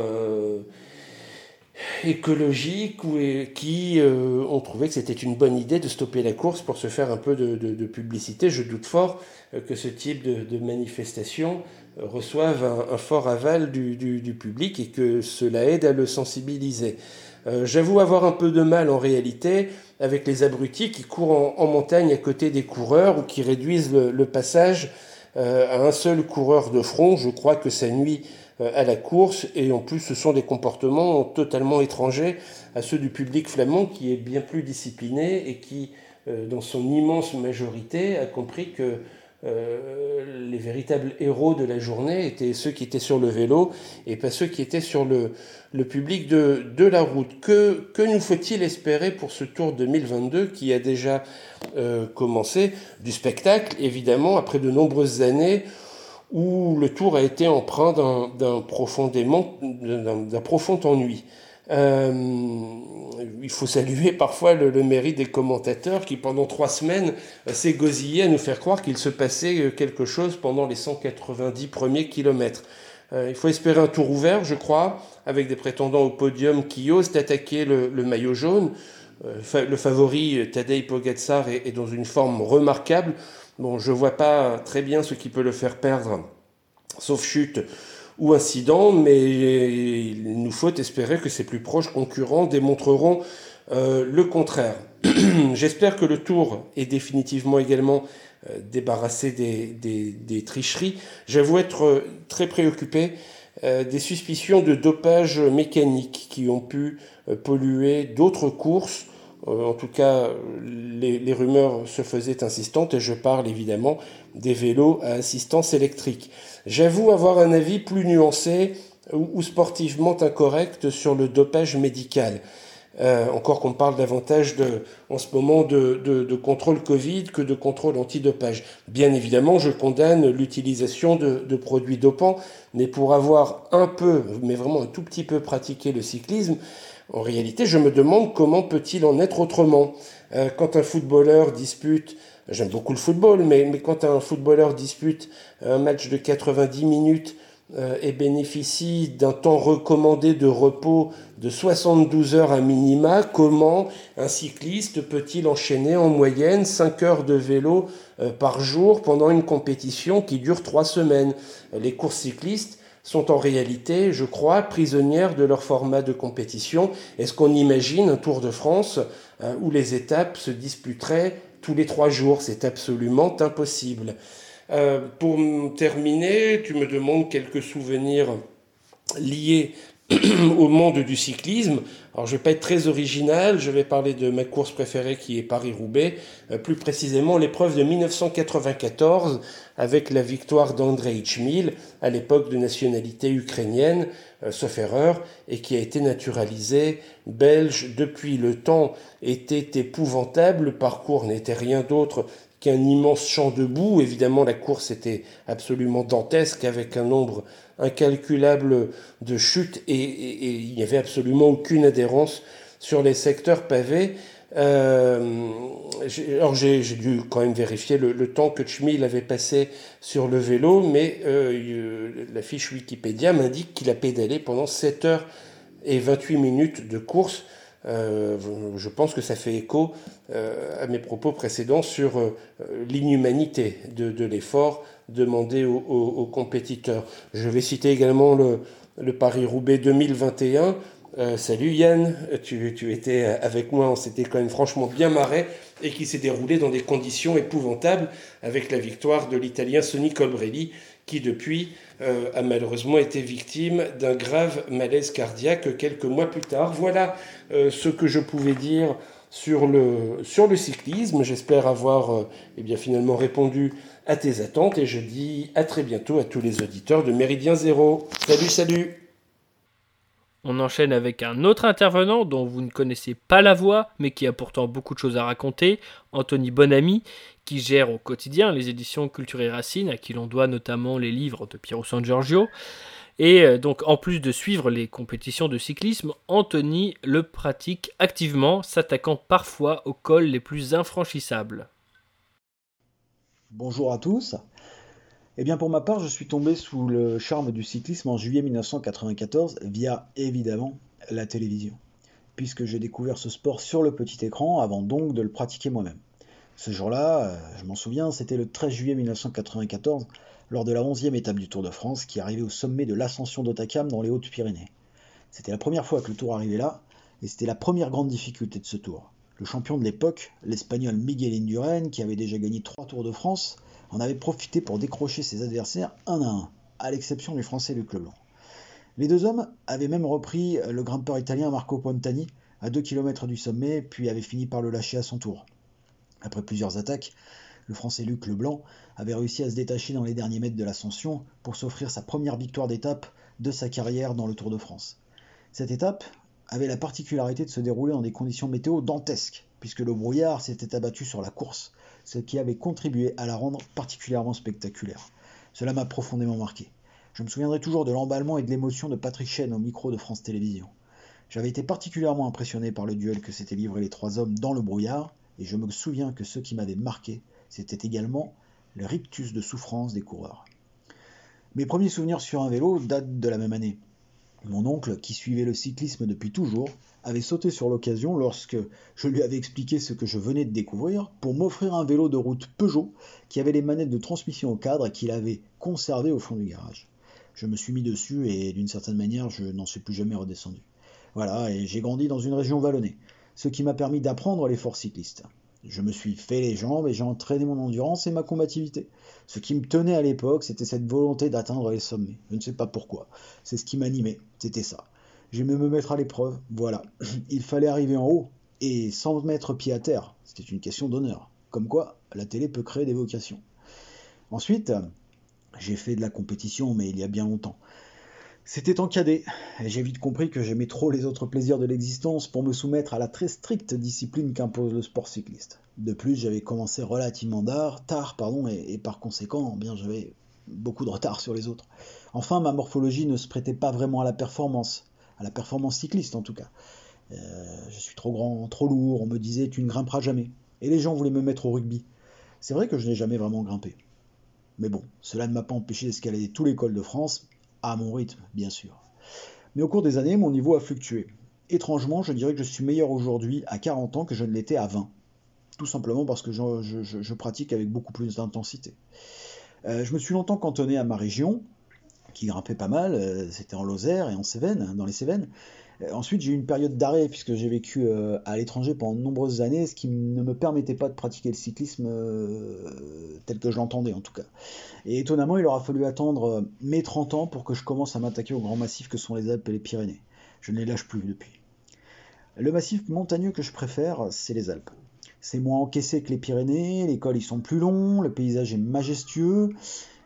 écologiques ou qui ont trouvé que c'était une bonne idée de stopper la course pour se faire un peu de, publicité. Je doute fort que ce type de, manifestation reçoive un, fort aval du, du, public et que cela aide à le sensibiliser. J'avoue avoir un peu de mal en réalité avec les abrutis qui courent en, montagne à côté des coureurs ou qui réduisent le, passage euh, à un seul coureur de front. Je crois que ça nuit euh, à la course et en plus ce sont des comportements totalement étrangers à ceux du public flamand qui est bien plus discipliné et qui, euh, dans son immense majorité, a compris que euh, les véritables héros de la journée étaient ceux qui étaient sur le vélo et pas ceux qui étaient sur le, le public de, de, la route. Que, que nous faut-il espérer pour ce Tour 2022 qui a déjà euh, commencé Du spectacle, évidemment, après de nombreuses années où le Tour a été empreint d'un profond, profond ennui. Euh, il faut saluer parfois le, mérite des commentateurs qui, pendant trois semaines, s'est gosillé à nous faire croire qu'il se passait euh, quelque chose pendant les 190 premiers kilomètres. Euh, il faut espérer un tour ouvert, je crois, avec des prétendants au podium qui osent attaquer le, maillot jaune. le favori Tadej Pogacar est, est, dans une forme remarquable. Bon, je vois pas très bien ce qui peut le faire perdre, sauf chute ou incident, mais il nous faut espérer que ses plus proches concurrents démontreront euh, le contraire. J'espère que le tour est définitivement également euh, débarrassé des, tricheries. J'avoue être euh, très préoccupé des suspicions de dopage mécanique qui ont pu polluer d'autres courses. En tout cas, les, rumeurs se faisaient insistantes et je parle évidemment des vélos à assistance électrique. J'avoue avoir un avis plus nuancé ou, sportivement incorrect sur le dopage médical. Euh, encore qu'on parle davantage de, en ce moment de, contrôle Covid que de contrôle antidopage. Bien évidemment, je condamne l'utilisation de, produits dopants, mais pour avoir un peu, mais vraiment un tout petit peu pratiqué le cyclisme, en réalité, je me demande comment peut-il en être autrement. Euh, quand un footballeur dispute J'aime beaucoup le football, mais, mais quand un footballeur dispute un match de 90 minutes euh, et bénéficie d'un temps recommandé de repos de 72 heures à minima, comment un cycliste peut-il enchaîner en moyenne 5 heures de vélo euh, par jour pendant une compétition qui dure 3 semaines? Les courses cyclistes sont en réalité, je crois, prisonnières de leur format de compétition. Est-ce qu'on imagine un Tour de France euh, où les étapes se disputeraient tous les trois jours. C'est absolument impossible. Euh, pour terminer, tu me demandes quelques souvenirs liés au monde du cyclisme. Alors je vais pas être très original, je vais parler de ma course préférée qui est Paris-Roubaix, euh, plus précisément l'épreuve de 1994 avec la victoire d'André Hitchmil, à l'époque de nationalité ukrainienne, euh, sauf erreur, et qui a été naturalisé belge depuis le temps était épouvantable, le parcours n'était rien d'autre qu'un immense champ de boue. Évidemment, la course était absolument dantesque avec un nombre incalculable de chutes et, il n'y avait absolument aucune adhérence sur les secteurs pavés. Euh, alors j'ai dû quand même vérifier le, temps que Chmil avait passé sur le vélo, mais euh, la fiche Wikipédia m'indique qu'il a pédalé pendant 7 heures et 28 minutes de course. Euh, je pense que ça fait écho euh, à mes propos précédents sur euh, l'inhumanité de, l'effort demandé aux, compétiteurs. Je vais citer également le, Paris-Roubaix 2021. salut Yann, tu, tu, étais avec moi, on s'était quand même franchement bien marré et qui s'est déroulé dans des conditions épouvantables avec la victoire de l'Italien Sonny Colbrelli qui depuis euh, a malheureusement été victime d'un grave malaise cardiaque quelques mois plus tard. Voilà euh, ce que je pouvais dire sur le, sur le cyclisme. J'espère avoir euh, eh bien, finalement répondu à tes attentes et je dis à très bientôt à tous les auditeurs de Méridien Zéro. Salut, salut on enchaîne avec un autre intervenant dont vous ne connaissez pas la voix, mais qui a pourtant beaucoup de choses à raconter, Anthony Bonamy, qui gère au quotidien les éditions Culture et Racine, à qui l'on doit notamment les livres de Piero San Giorgio. Et euh, donc, en plus de suivre les compétitions de cyclisme, Anthony le pratique activement, s'attaquant parfois aux cols les plus infranchissables. Bonjour à tous. Eh bien, pour ma part, je suis tombé sous le charme du cyclisme en juillet 1994 via évidemment La télévision, puisque j'ai découvert ce sport sur le petit écran avant donc de le pratiquer moi-même. Ce jour-là, euh, je m'en souviens, c'était le 13 juillet 1994, lors de la 11e étape du Tour de France, qui arrivait au sommet de l'ascension d'Otakam dans les Hautes-Pyrénées. C'était la première fois que le Tour arrivait là, et c'était la première grande difficulté de ce Tour. Le champion de l'époque, l'Espagnol Miguel Indurain, qui avait déjà gagné trois Tours de France, en avait profité pour décrocher ses adversaires un à un, à l'exception du Français Luc Leblanc. Les deux hommes avaient même repris le grimpeur italien Marco Pontani à 2 km du sommet, puis avaient fini par le lâcher à son tour. Après plusieurs attaques, le Français Luc Leblanc avait réussi à se détacher dans les derniers mètres de l'ascension pour s'offrir sa première victoire d'étape de sa carrière dans le Tour de France. Cette étape avait la particularité de se dérouler dans des conditions météo dantesques, puisque le brouillard s'était abattu sur la course, ce qui avait contribué à la rendre particulièrement spectaculaire. Cela m'a profondément marqué. Je me souviendrai toujours de l'emballement et de l'émotion de Patrick Chen au micro de France Télévisions. J'avais été particulièrement impressionné par le duel que s'étaient livrés les trois hommes dans le brouillard, et je me souviens que ce qui m'avait marqué, c'était également le rictus de souffrance des coureurs. Mes premiers souvenirs sur un vélo datent de la même année. Mon oncle, qui suivait le cyclisme depuis toujours, avait sauté sur l'occasion lorsque je lui avais expliqué ce que je venais de découvrir pour m'offrir un vélo de route Peugeot qui avait les manettes de transmission au cadre et qu'il avait conservé au fond du garage je me suis mis dessus et d'une certaine manière, je n'en suis plus jamais redescendu. Voilà, et j'ai grandi dans une région vallonnée, ce qui m'a permis d'apprendre l'effort cycliste. Je me suis fait les jambes et j'ai entraîné mon endurance et ma combativité. Ce qui me tenait à l'époque, c'était cette volonté d'atteindre les sommets. Je ne sais pas pourquoi. C'est ce qui m'animait, c'était ça. J'aimais me mettre à l'épreuve, voilà. Il fallait arriver en haut, et sans mettre pied à terre. C'était une question d'honneur. Comme quoi, la télé peut créer des vocations. Ensuite, j'ai fait de la compétition, mais il y a bien longtemps. C'était en cadet, et j'ai vite compris que j'aimais trop les autres plaisirs de l'existence pour me soumettre à la très stricte discipline qu'impose le sport cycliste. De plus, j'avais commencé relativement tard, pardon, et, par conséquent, bien j'avais beaucoup de retard sur les autres. Enfin, ma morphologie ne se prêtait pas vraiment à la performance, à la performance cycliste en tout cas. Euh, je suis trop grand, trop lourd, on me disait tu ne grimperas jamais. Et les gens voulaient me mettre au rugby. C'est vrai que je n'ai jamais vraiment grimpé. Mais bon, cela ne m'a pas empêché d'escalader tous les cols de France, à mon rythme, bien sûr. Mais au cours des années, mon niveau a fluctué. Étrangement, je dirais que je suis meilleur aujourd'hui à 40 ans que je ne l'étais à 20. Tout simplement parce que je, pratique avec beaucoup plus d'intensité. Euh, je me suis longtemps cantonné à ma région, qui grimpait pas mal, euh, c'était en Lozère et en Cévennes, dans les Cévennes, ensuite, j'ai eu une période d'arrêt puisque j'ai vécu euh, à l'étranger pendant de nombreuses années, ce qui ne me permettait pas de pratiquer le cyclisme euh, tel que je l'entendais en tout cas. Et étonnamment, il aura fallu attendre mes 30 ans pour que je commence à m'attaquer aux grands massifs que sont les Alpes et les Pyrénées. Je ne les lâche plus depuis. Le massif montagneux que je préfère, c'est les Alpes. C'est moins encaissé que les Pyrénées, les cols ils sont plus longs, le paysage est majestueux,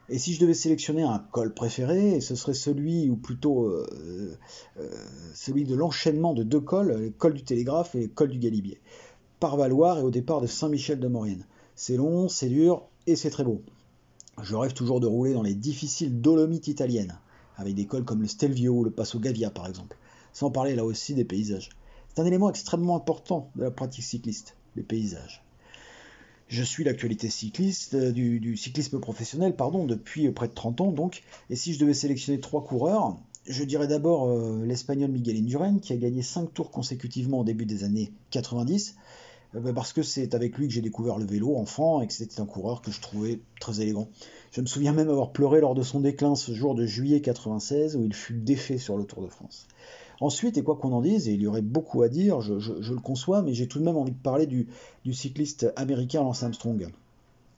et si je devais sélectionner un col préféré, ce serait celui, ou plutôt euh, euh, celui de l'enchaînement de deux cols, le col du Télégraphe et le col du Galibier. Par Valoir et au départ de Saint-Michel de Maurienne. C'est long, c'est dur et c'est très beau. Je rêve toujours de rouler dans les difficiles dolomites italiennes, avec des cols comme le Stelvio ou le Passo Gavia par exemple, sans parler là aussi des paysages. C'est un élément extrêmement important de la pratique cycliste, les paysages. Je suis l'actualité cycliste, euh, du, cyclisme professionnel, pardon, depuis près de 30 ans donc. Et si je devais sélectionner trois coureurs, je dirais d'abord euh, l'espagnol Miguel Indurain, qui a gagné 5 tours consécutivement au début des années 90, euh, bah, parce que c'est avec lui que j'ai découvert le vélo enfant et que c'était un coureur que je trouvais très élégant. Je me souviens même avoir pleuré lors de son déclin ce jour de juillet 96 où il fut défait sur le Tour de France. Ensuite, et quoi qu'on en dise, et il y aurait beaucoup à dire, je, le conçois, mais j'ai tout de même envie de parler du, cycliste américain Lance Armstrong.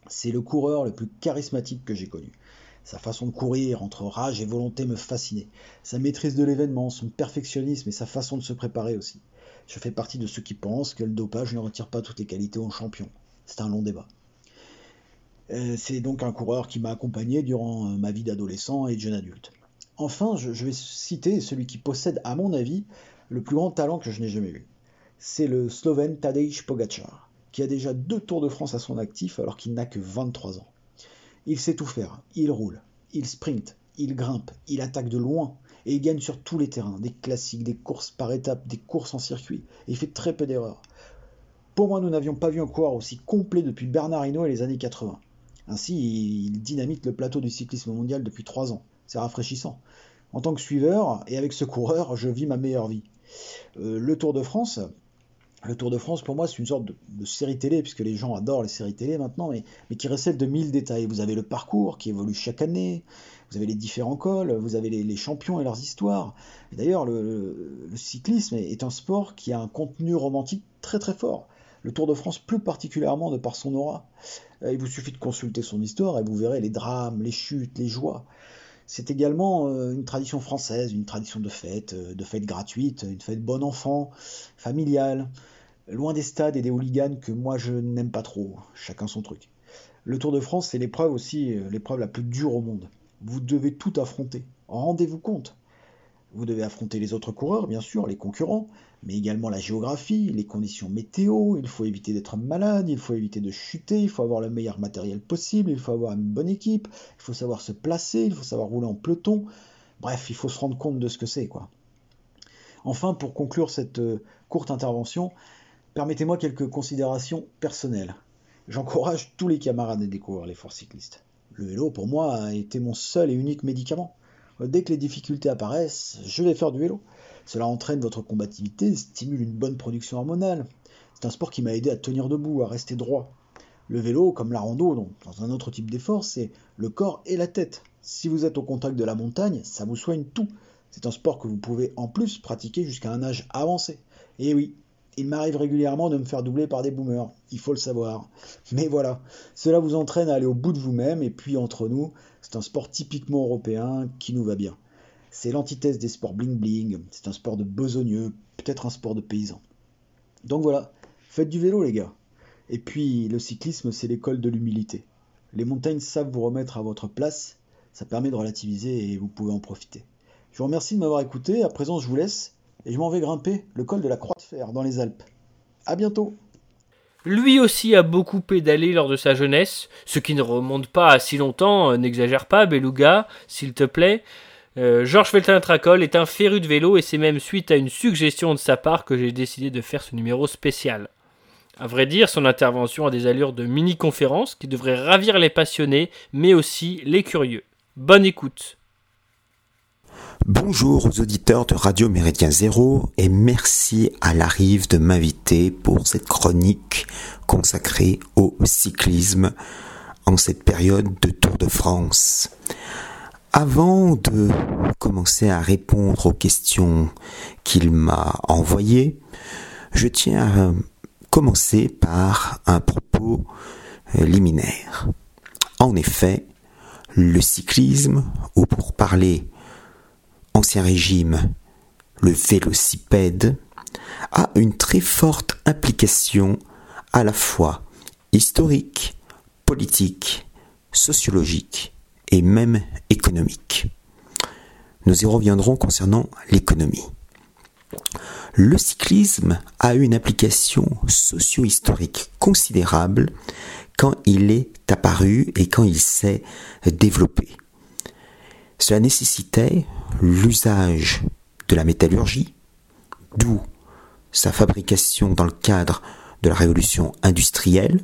C'est le coureur le plus charismatique que j'ai connu. Sa façon de courir, entre rage et volonté, me fascinait. Sa maîtrise de l'événement, son perfectionnisme et sa façon de se préparer aussi. Je fais partie de ceux qui pensent que le dopage ne retire pas toutes les qualités aux champion. C'est un long débat. Euh, c'est donc un coureur qui m'a accompagné durant euh, ma vie d'adolescent et de jeune adulte. Enfin, je, vais citer celui qui possède, à mon avis, le plus grand talent que je n'ai jamais vu. C'est le Slovène Tadej Pogacar, qui a déjà deux Tours de France à son actif alors qu'il n'a que 23 ans. Il sait tout faire, il roule, il sprint, il grimpe, il attaque de loin, et il gagne sur tous les terrains, des classiques, des courses par étapes, des courses en circuit, et il fait très peu d'erreurs. Pour moi, nous n'avions pas vu un coureur aussi complet depuis Bernard Hinault et les années 80. Ainsi, il dynamite le plateau du cyclisme mondial depuis trois ans c'est rafraîchissant. En tant que suiveur, et avec ce coureur, je vis ma meilleure vie. le Tour de France, le Tour de France, pour moi, c'est une sorte de, série télé, puisque les gens adorent les séries télé maintenant, mais, qui recèle de mille détails. Vous avez le parcours qui évolue chaque année, vous avez les différents cols, vous avez les, champions et leurs histoires. D'ailleurs, le, cyclisme est un sport qui a un contenu romantique très très fort. Le Tour de France, plus particulièrement de par son aura. Euh, il vous suffit de consulter son histoire et vous verrez les drames, les chutes, les joies. C'est également euh, une tradition française, une tradition de fête, euh, de fête gratuite, une fête bon enfant, familiale, loin des stades et des hooligans que moi je n'aime pas trop, chacun son truc. Le Tour de France, c'est l'épreuve aussi, euh, l'épreuve la plus dure au monde. Vous devez tout affronter. Rendez-vous compte. Vous devez affronter les autres coureurs, bien sûr, les concurrents, mais également la géographie, les conditions météo, il faut éviter d'être malade, il faut éviter de chuter, il faut avoir le meilleur matériel possible, il faut avoir une bonne équipe, il faut savoir se placer, il faut savoir rouler en peloton. Bref, il faut se rendre compte de ce que c'est, quoi. Enfin, pour conclure cette euh, courte intervention, Permettez-moi quelques considérations personnelles. J'encourage tous les camarades à découvrir les forces cyclistes. Le vélo, pour moi, a été mon seul et unique médicament. Dès que les difficultés apparaissent, je vais faire du vélo. Cela entraîne votre combativité, stimule une bonne production hormonale. C'est un sport qui m'a aidé à tenir debout, à rester droit. Le vélo, comme la rando, dans un autre type d'effort, c'est le corps et la tête. Si vous êtes au contact de la montagne, ça vous soigne tout. C'est un sport que vous pouvez en plus pratiquer jusqu'à un âge avancé. Et oui, il m'arrive régulièrement de me faire doubler par des boomers, il faut le savoir. Mais voilà, cela vous entraîne à aller au bout de vous-même, et puis entre nous, c'est un sport typiquement européen qui nous va bien. C'est l'antithèse des sports bling-bling, c'est un sport de besogneux, peut-être un sport de paysan. Donc voilà, faites du vélo les gars. Et puis le cyclisme, c'est l'école de l'humilité. Les montagnes savent vous remettre à votre place, ça permet de relativiser et vous pouvez en profiter. Je vous remercie de m'avoir écouté, à présent je vous laisse et je m'en vais grimper le col de la Croix de Fer dans les Alpes. À bientôt lui aussi a beaucoup pédalé lors de sa jeunesse, ce qui ne remonte pas à si longtemps, euh, n'exagère pas, Beluga, s'il te plaît. Euh, Georges Feltin-Tracol est un féru de vélo et c'est même suite à une suggestion de sa part que j'ai décidé de faire ce numéro spécial. À vrai dire, son intervention a des allures de mini-conférence qui devrait ravir les passionnés, mais aussi les curieux. Bonne écoute Bonjour aux auditeurs de Radio Méridien Zéro et merci à la Rive de m'inviter pour cette chronique consacrée au cyclisme en cette période de Tour de France. Avant de commencer à répondre aux questions qu'il m'a envoyées, je tiens à commencer par un propos liminaire. En effet, le cyclisme, ou pour parler Ancien Régime, le vélocipède, a une très forte implication à la fois historique, politique, sociologique et même économique. Nous y reviendrons concernant l'économie. Le cyclisme a une application socio-historique considérable quand il est apparu et quand il s'est développé. Cela nécessitait l'usage de la métallurgie, d'où sa fabrication dans le cadre de la révolution industrielle,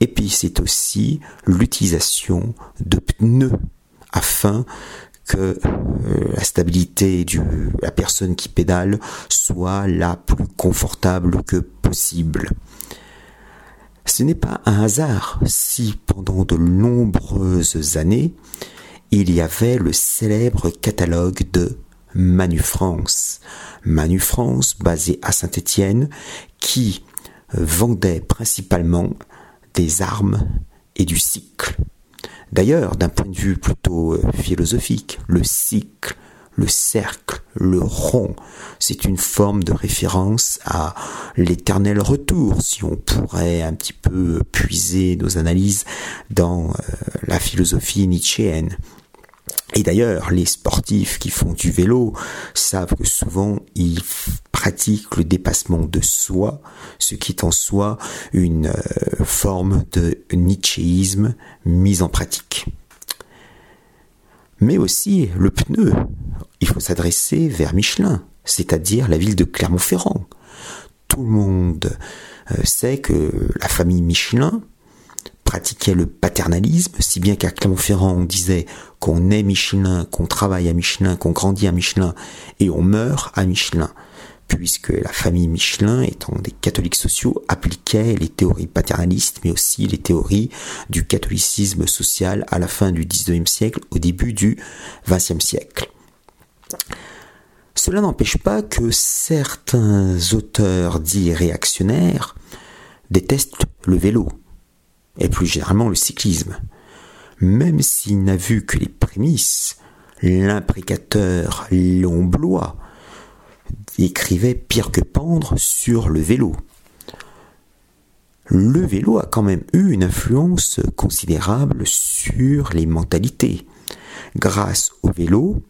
et puis c'est aussi l'utilisation de pneus afin que euh, la stabilité de la personne qui pédale soit la plus confortable que possible. Ce n'est pas un hasard si pendant de nombreuses années, il y avait le célèbre catalogue de Manu France. Manu France, basé à Saint-Étienne, qui vendait principalement des armes et du cycle. D'ailleurs, d'un point de vue plutôt euh, philosophique, le cycle, le cercle, le rond, c'est une forme de référence à l'éternel retour, si on pourrait un petit peu puiser nos analyses dans euh, la philosophie nietzschéenne. Et d'ailleurs, les sportifs qui font du vélo savent que souvent ils pratiquent le dépassement de soi, ce qui est en soi une euh, forme de nietzschéisme mise en pratique. Mais aussi le pneu, il faut s'adresser vers Michelin, c'est-à-dire la ville de Clermont-Ferrand. Tout le monde euh, sait que la famille Michelin pratiquait le paternalisme, si bien qu'à Clermont-Ferrand on disait qu'on est Michelin, qu'on travaille à Michelin, qu'on grandit à Michelin et on meurt à Michelin. puisque la famille Michelin, étant des catholiques sociaux, appliquait les théories paternalistes, mais aussi les théories du catholicisme social à la fin du XIXe siècle, au début du XXe siècle. Cela n'empêche pas que certains auteurs dits réactionnaires détestent le vélo, et plus généralement le cyclisme. Même s'il n'a vu que les prémices, l'imprécateur Léon Blois écrivait pire que pendre sur le vélo. Le vélo a quand même eu une influence considérable sur les mentalités. Grâce au vélo,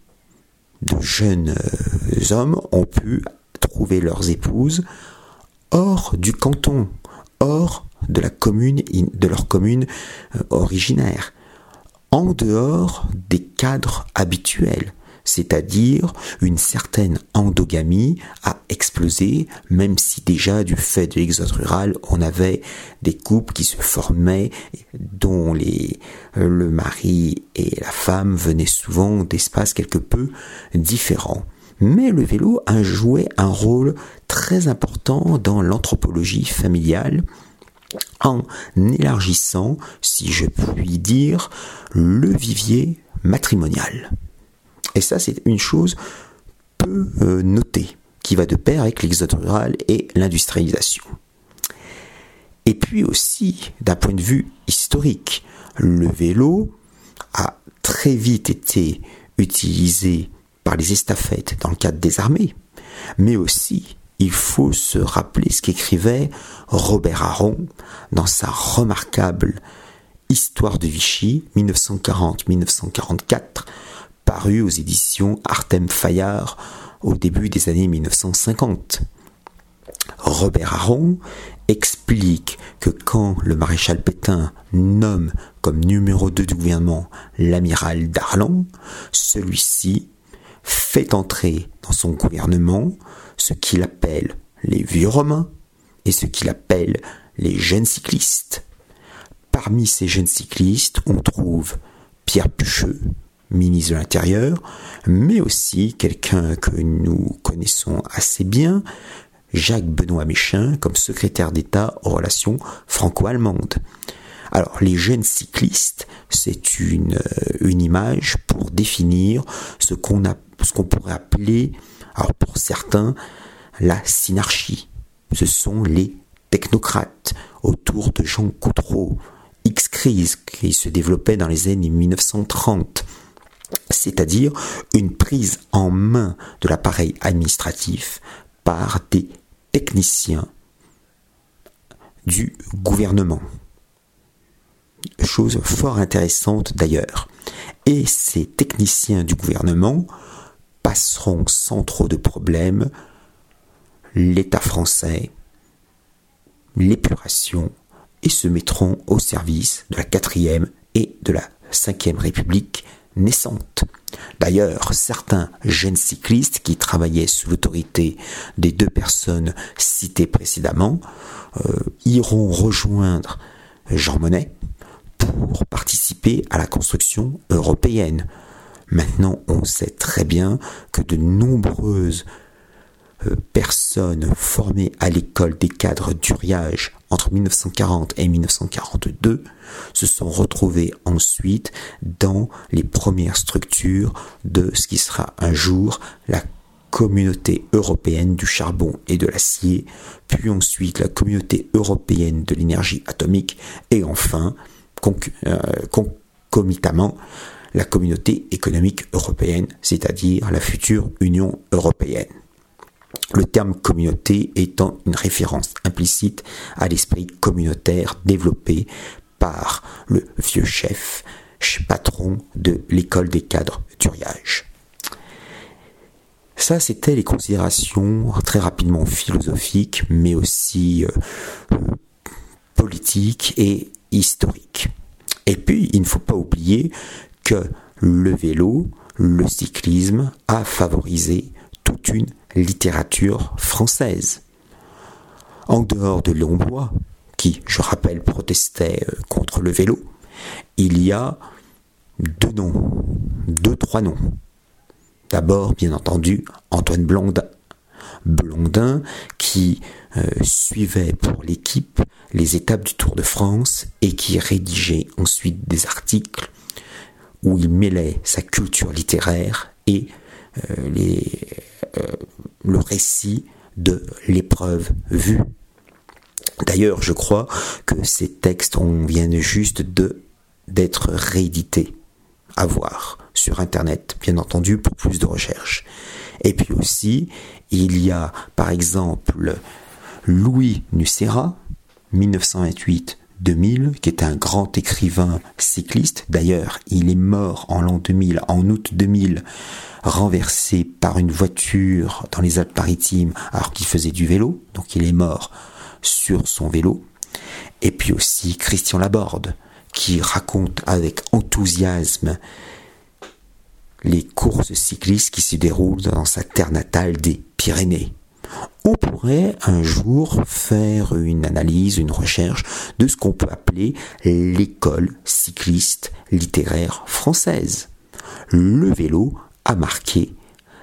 de jeunes euh, hommes ont pu trouver leurs épouses hors du canton, hors de leur commune euh, originaire, en dehors des cadres habituels c'est-à-dire une certaine endogamie a explosé, même si déjà du fait de l'exode rural, on avait des couples qui se formaient, dont les, euh, le mari et la femme venaient souvent d'espaces quelque peu différents. Mais le vélo a joué un rôle très important dans l'anthropologie familiale, en élargissant, si je puis dire, le vivier matrimonial. Et ça, c'est une chose peu euh, notée, qui va de pair avec l'exode rural et l'industrialisation. Et puis aussi, d'un point de vue historique, le vélo a très vite été utilisé par les estafettes dans le cadre des armées, mais aussi il faut se rappeler ce qu'écrivait Robert Aron dans sa remarquable Histoire de Vichy 1940-1944 paru aux éditions Artem Fayard au début des années 1950. Robert Aron explique que quand le maréchal Pétain nomme comme numéro 2 du gouvernement l'amiral Darlan, celui-ci fait entrer dans son gouvernement ce qu'il appelle les vieux romains et ce qu'il appelle les jeunes cyclistes. Parmi ces jeunes cyclistes, on trouve Pierre Pucheux, ministre de l'Intérieur, mais aussi quelqu'un que nous connaissons assez bien, Jacques Benoît Méchin, comme secrétaire d'État aux relations franco-allemandes. Alors, les jeunes cyclistes, c'est une, euh, image pour définir ce qu'on pourrait appeler, alors pour certains, la synarchie. Ce sont les technocrates autour de Jean Coutreau, X-Crise, qui se développait dans les années 1930 c'est-à-dire une prise en main de l'appareil administratif par des techniciens du gouvernement. Chose fort intéressante d'ailleurs. Et ces techniciens du gouvernement passeront sans trop de problèmes l'État français, l'épuration, et se mettront au service de la quatrième et de la cinquième République naissante. D'ailleurs, certains jeunes cyclistes qui travaillaient sous l'autorité des deux personnes citées précédemment euh, iront rejoindre Jean Monnet pour participer à la construction européenne. Maintenant, on sait très bien que de nombreuses euh, personnes formées à l'école des cadres d'Uriage entre 1940 et 1942 se sont retrouvées ensuite dans les premières structures de ce qui sera un jour la communauté européenne du charbon et de l'acier, puis ensuite la communauté européenne de l'énergie atomique, et enfin, euh, concomitamment, la communauté économique européenne, c'est-à-dire la future Union européenne le terme communauté étant une référence implicite à l'esprit communautaire développé par le vieux chef, patron de l'école des cadres d'Uriage. Ça, c'était les considérations très rapidement philosophiques, mais aussi euh, politiques et historiques. Et puis, il ne faut pas oublier que le vélo, le cyclisme a favorisé toute une littérature française. En dehors de Léon Blois, qui, je rappelle, protestait euh, contre le vélo, il y a deux noms, deux, trois noms. D'abord, bien entendu, Antoine Blondin. Blondin qui euh, suivait pour l'équipe les étapes du Tour de France et qui rédigeait ensuite des articles où il mêlait sa culture littéraire et euh, les, le récit de l'épreuve vue. D'ailleurs, je crois que ces textes, vient juste de d'être réédités à voir sur Internet, bien entendu, pour plus de recherches. Et puis aussi, il y a par exemple Louis Nucera, 1928-2000, qui est un grand écrivain cycliste. D'ailleurs, il est mort en l'an 2000, en août 2000, renversé par une voiture dans les Alpes-Maritimes alors qu'il faisait du vélo. Donc il est mort sur son vélo. Et puis aussi Christian Laborde, qui raconte avec enthousiasme les courses cyclistes qui se déroulent dans sa terre natale des Pyrénées. On pourrait un jour faire une analyse, une recherche de ce qu'on peut appeler l'école cycliste littéraire française. Le vélo a marqué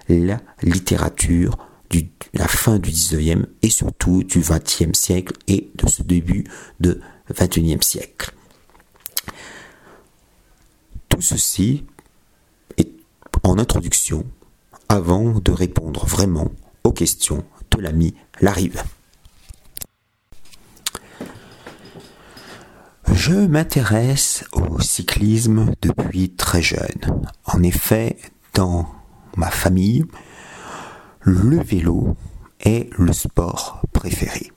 la littérature de la fin du 19e et surtout du 20e siècle et de ce début de 21e siècle. Tout ceci est en introduction avant de répondre vraiment aux questions de l'ami Larive. Je m'intéresse au cyclisme depuis très jeune. En effet, dans ma famille, le vélo est le sport préféré.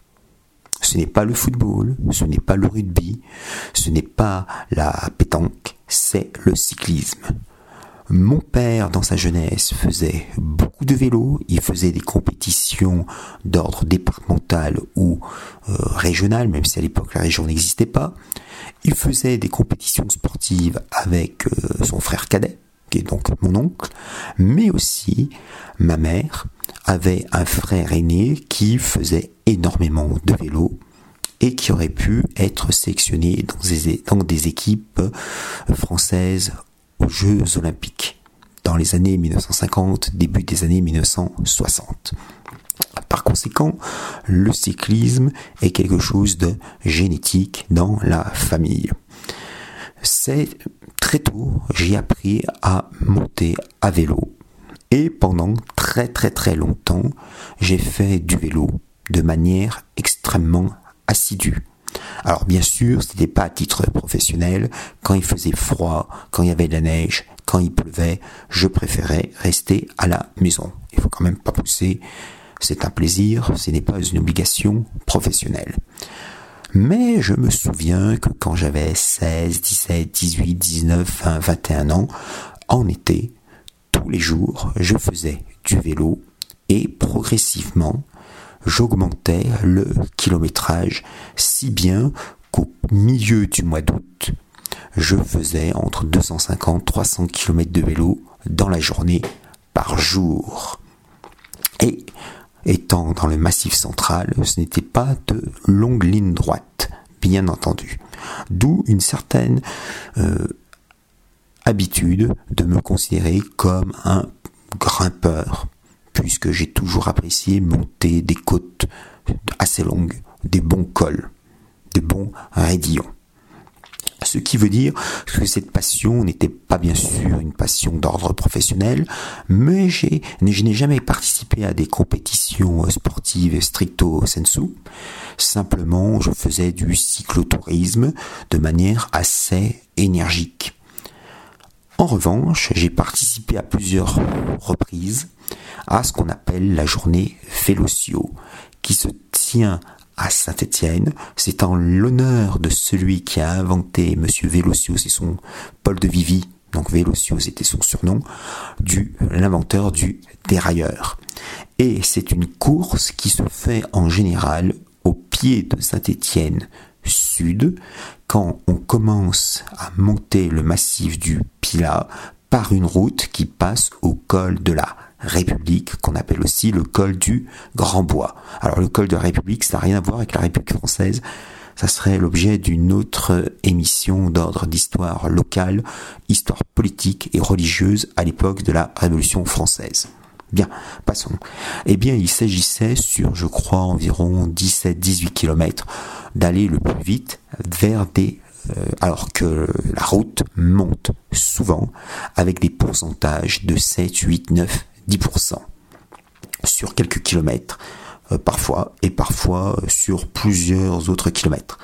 Ce n'est pas le football, ce n'est pas le rugby, ce n'est pas la pétanque, c'est le cyclisme. Mon père, dans sa jeunesse, faisait beaucoup de vélo. Il faisait des compétitions d'ordre départemental ou euh, régional, même si à l'époque la région n'existait pas. Il faisait des compétitions sportives avec euh, son frère cadet, qui est donc mon oncle, mais aussi ma mère avait un frère aîné qui faisait énormément de vélo et qui aurait pu être sélectionné dans des, équipes françaises aux Jeux olympiques dans les années 1950, début des années 1960. Par conséquent, le cyclisme est quelque chose de génétique dans la famille. C'est très tôt, j'ai appris à monter à vélo. Et pendant très très très longtemps, j'ai fait du vélo de manière extrêmement assidue. Alors bien sûr, ce n'était pas à titre professionnel. Quand il faisait froid, quand il y avait de la neige, quand il pleuvait, je préférais rester à la maison. Il faut quand même pas pousser. C'est un plaisir, ce n'est pas une obligation professionnelle. Mais je me souviens que quand j'avais 16, 17, 18, 19, 20, 21 ans, en été, tous les jours, je faisais du vélo et progressivement, j'augmentais le kilométrage si bien qu'au milieu du mois d'août, je faisais entre 250 300 km de vélo dans la journée par jour. Et étant dans le massif central, ce n'était pas de longues lignes droites, bien entendu. D'où une certaine euh, habitude de me considérer comme un grimpeur puisque j'ai toujours apprécié monter des côtes assez longues, des bons cols, des bons raidillons. Ce qui veut dire que cette passion n'était pas bien sûr une passion d'ordre professionnel, mais je n'ai jamais participé à des compétitions sportives stricto sensu. Simplement, je faisais du cyclotourisme de manière assez énergique. En revanche, j'ai participé à plusieurs reprises à ce qu'on appelle la journée Vélocio, qui se tient à Saint-Étienne. C'est en l'honneur de celui qui a inventé Monsieur Vélocio, c'est son Paul de Vivi, donc Vélocio c'était son surnom, du l'inventeur du dérailleur. Et c'est une course qui se fait en général au pied de Saint-Étienne sud, quand on commence à monter le massif du Pilat par une route qui passe au col de la République, qu'on appelle aussi le col du Grand Bois. Alors le col de la République, ça n'a rien à voir avec la République française, ça serait l'objet d'une autre émission d'ordre d'histoire locale, histoire politique et religieuse à l'époque de la Révolution française. Bien, passons. Eh bien, il s'agissait sur, je crois, environ 17-18 km d'aller le plus vite vers des... Euh, alors que la route monte souvent avec des pourcentages de 7, 8, 9, 10% sur quelques kilomètres euh, parfois et parfois sur plusieurs autres kilomètres.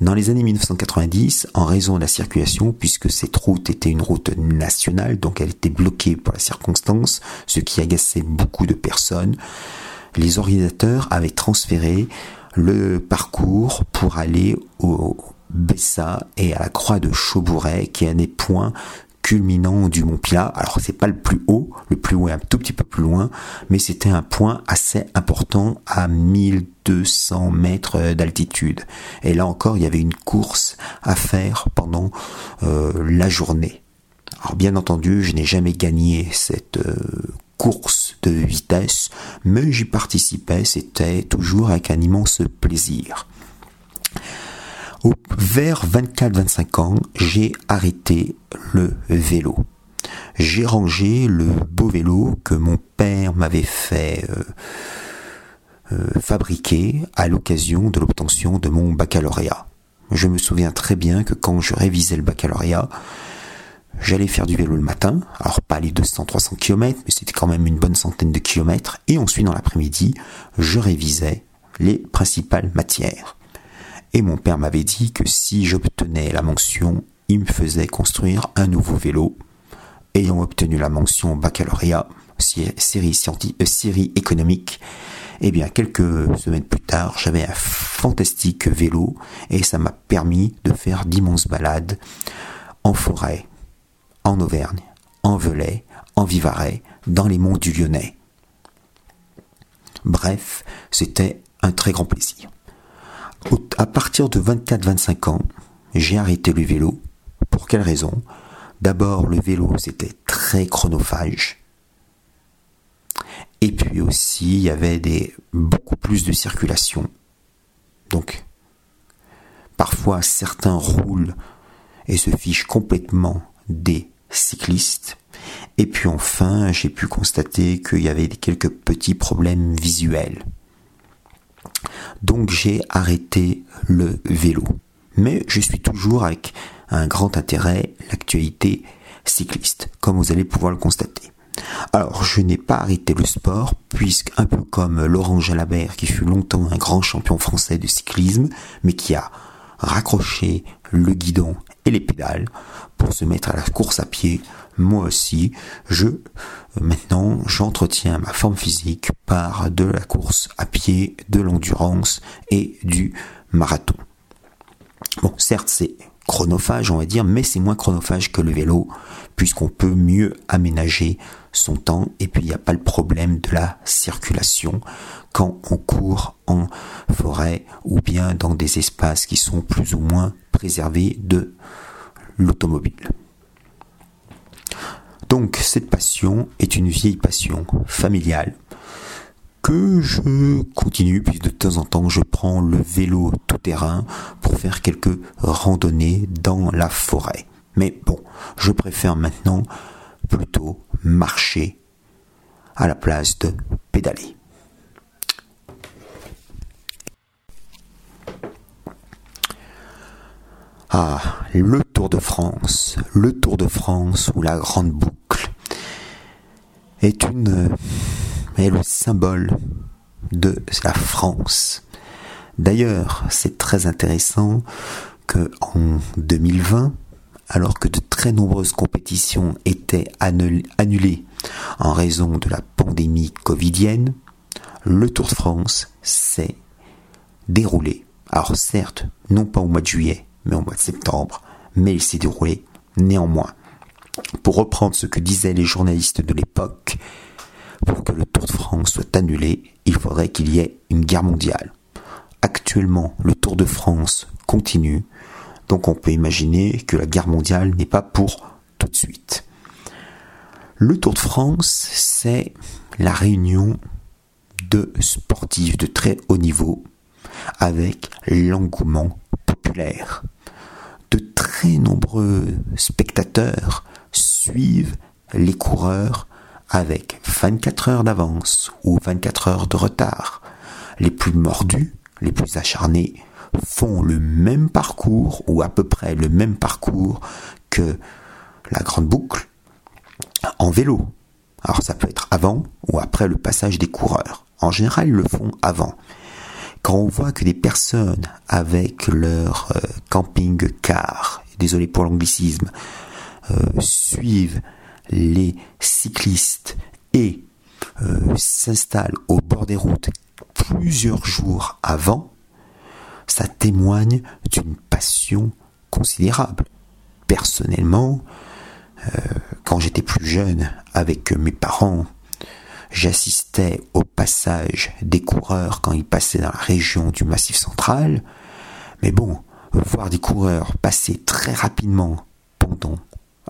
Dans les années 1990, en raison de la circulation, puisque cette route était une route nationale, donc elle était bloquée pour la circonstance, ce qui agaçait beaucoup de personnes, les organisateurs avaient transféré le parcours pour aller au Bessa et à la croix de Chaubouret, qui est un des points culminant du Mont Pilat. Alors c'est pas le plus haut, le plus haut est un tout petit peu plus loin, mais c'était un point assez important à 1200 mètres d'altitude. Et là encore, il y avait une course à faire pendant euh, la journée. Alors bien entendu, je n'ai jamais gagné cette euh, course de vitesse, mais j'y participais, c'était toujours avec un immense plaisir. Vers 24-25 ans, j'ai arrêté le vélo. J'ai rangé le beau vélo que mon père m'avait fait euh, euh, fabriquer à l'occasion de l'obtention de mon baccalauréat. Je me souviens très bien que quand je révisais le baccalauréat, j'allais faire du vélo le matin, alors pas les 200-300 km, mais c'était quand même une bonne centaine de kilomètres, et ensuite dans l'après-midi, je révisais les principales matières. Et mon père m'avait dit que si j'obtenais la mention, il me faisait construire un nouveau vélo. Ayant obtenu la mention baccalauréat, série, euh, série économique, eh bien, quelques semaines plus tard, j'avais un fantastique vélo et ça m'a permis de faire d'immenses balades en forêt, en Auvergne, en Velay, en Vivarais, dans les monts du Lyonnais. Bref, c'était un très grand plaisir à partir de 24-25 ans, j'ai arrêté le vélo. Pour quelle raison? D'abord, le vélo, c'était très chronophage. Et puis aussi, il y avait beaucoup plus de circulation. Donc, parfois, certains roulent et se fichent complètement des cyclistes. Et puis enfin, j'ai pu constater qu'il y avait quelques petits problèmes visuels. Donc j'ai arrêté le vélo. Mais je suis toujours avec un grand intérêt l'actualité cycliste, comme vous allez pouvoir le constater. Alors, je n'ai pas arrêté le sport, puisque un peu comme Laurent Jalabert, qui fut longtemps un grand champion français de cyclisme, mais qui a raccroché le guidon et les pédales pour se mettre à la course à pied, moi aussi, je maintenant j'entretiens ma forme physique par de la course à pied, de l'endurance et du marathon. Bon, certes, c'est chronophage, on va dire, mais c'est moins chronophage que le vélo, puisqu'on peut mieux aménager son temps, et puis il n'y a pas le problème de la circulation quand on court en forêt ou bien dans des espaces qui sont plus ou moins préservés de l'automobile. Donc cette passion est une vieille passion familiale que je continue, puis de temps en temps je prends le vélo tout terrain pour faire quelques randonnées dans la forêt. Mais bon, je préfère maintenant plutôt marcher à la place de pédaler. Ah, le Tour de France, le Tour de France ou la Grande Boucle est une est le symbole de la France. D'ailleurs, c'est très intéressant que en 2020, alors que de très nombreuses compétitions étaient annulées en raison de la pandémie covidienne, le Tour de France s'est déroulé. Alors certes, non pas au mois de juillet, mais au mois de septembre, mais il s'est déroulé néanmoins. Pour reprendre ce que disaient les journalistes de l'époque, pour que le Tour de France soit annulé, il faudrait qu'il y ait une guerre mondiale. Actuellement, le Tour de France continue, donc on peut imaginer que la guerre mondiale n'est pas pour tout de suite. Le Tour de France, c'est la réunion de sportifs de très haut niveau avec l'engouement populaire de très nombreux spectateurs suivent les coureurs avec 24 heures d'avance ou 24 heures de retard. Les plus mordus, les plus acharnés, font le même parcours ou à peu près le même parcours que la grande boucle en vélo. Alors ça peut être avant ou après le passage des coureurs. En général, ils le font avant. Quand on voit que des personnes avec leur euh, camping-car, désolé pour l'anglicisme, euh, suivent les cyclistes et euh, s'installent au bord des routes plusieurs jours avant, ça témoigne d'une passion considérable. Personnellement, quand j'étais plus jeune, avec mes parents, j'assistais au passage des coureurs quand ils passaient dans la région du Massif central. Mais bon, voir des coureurs passer très rapidement pendant,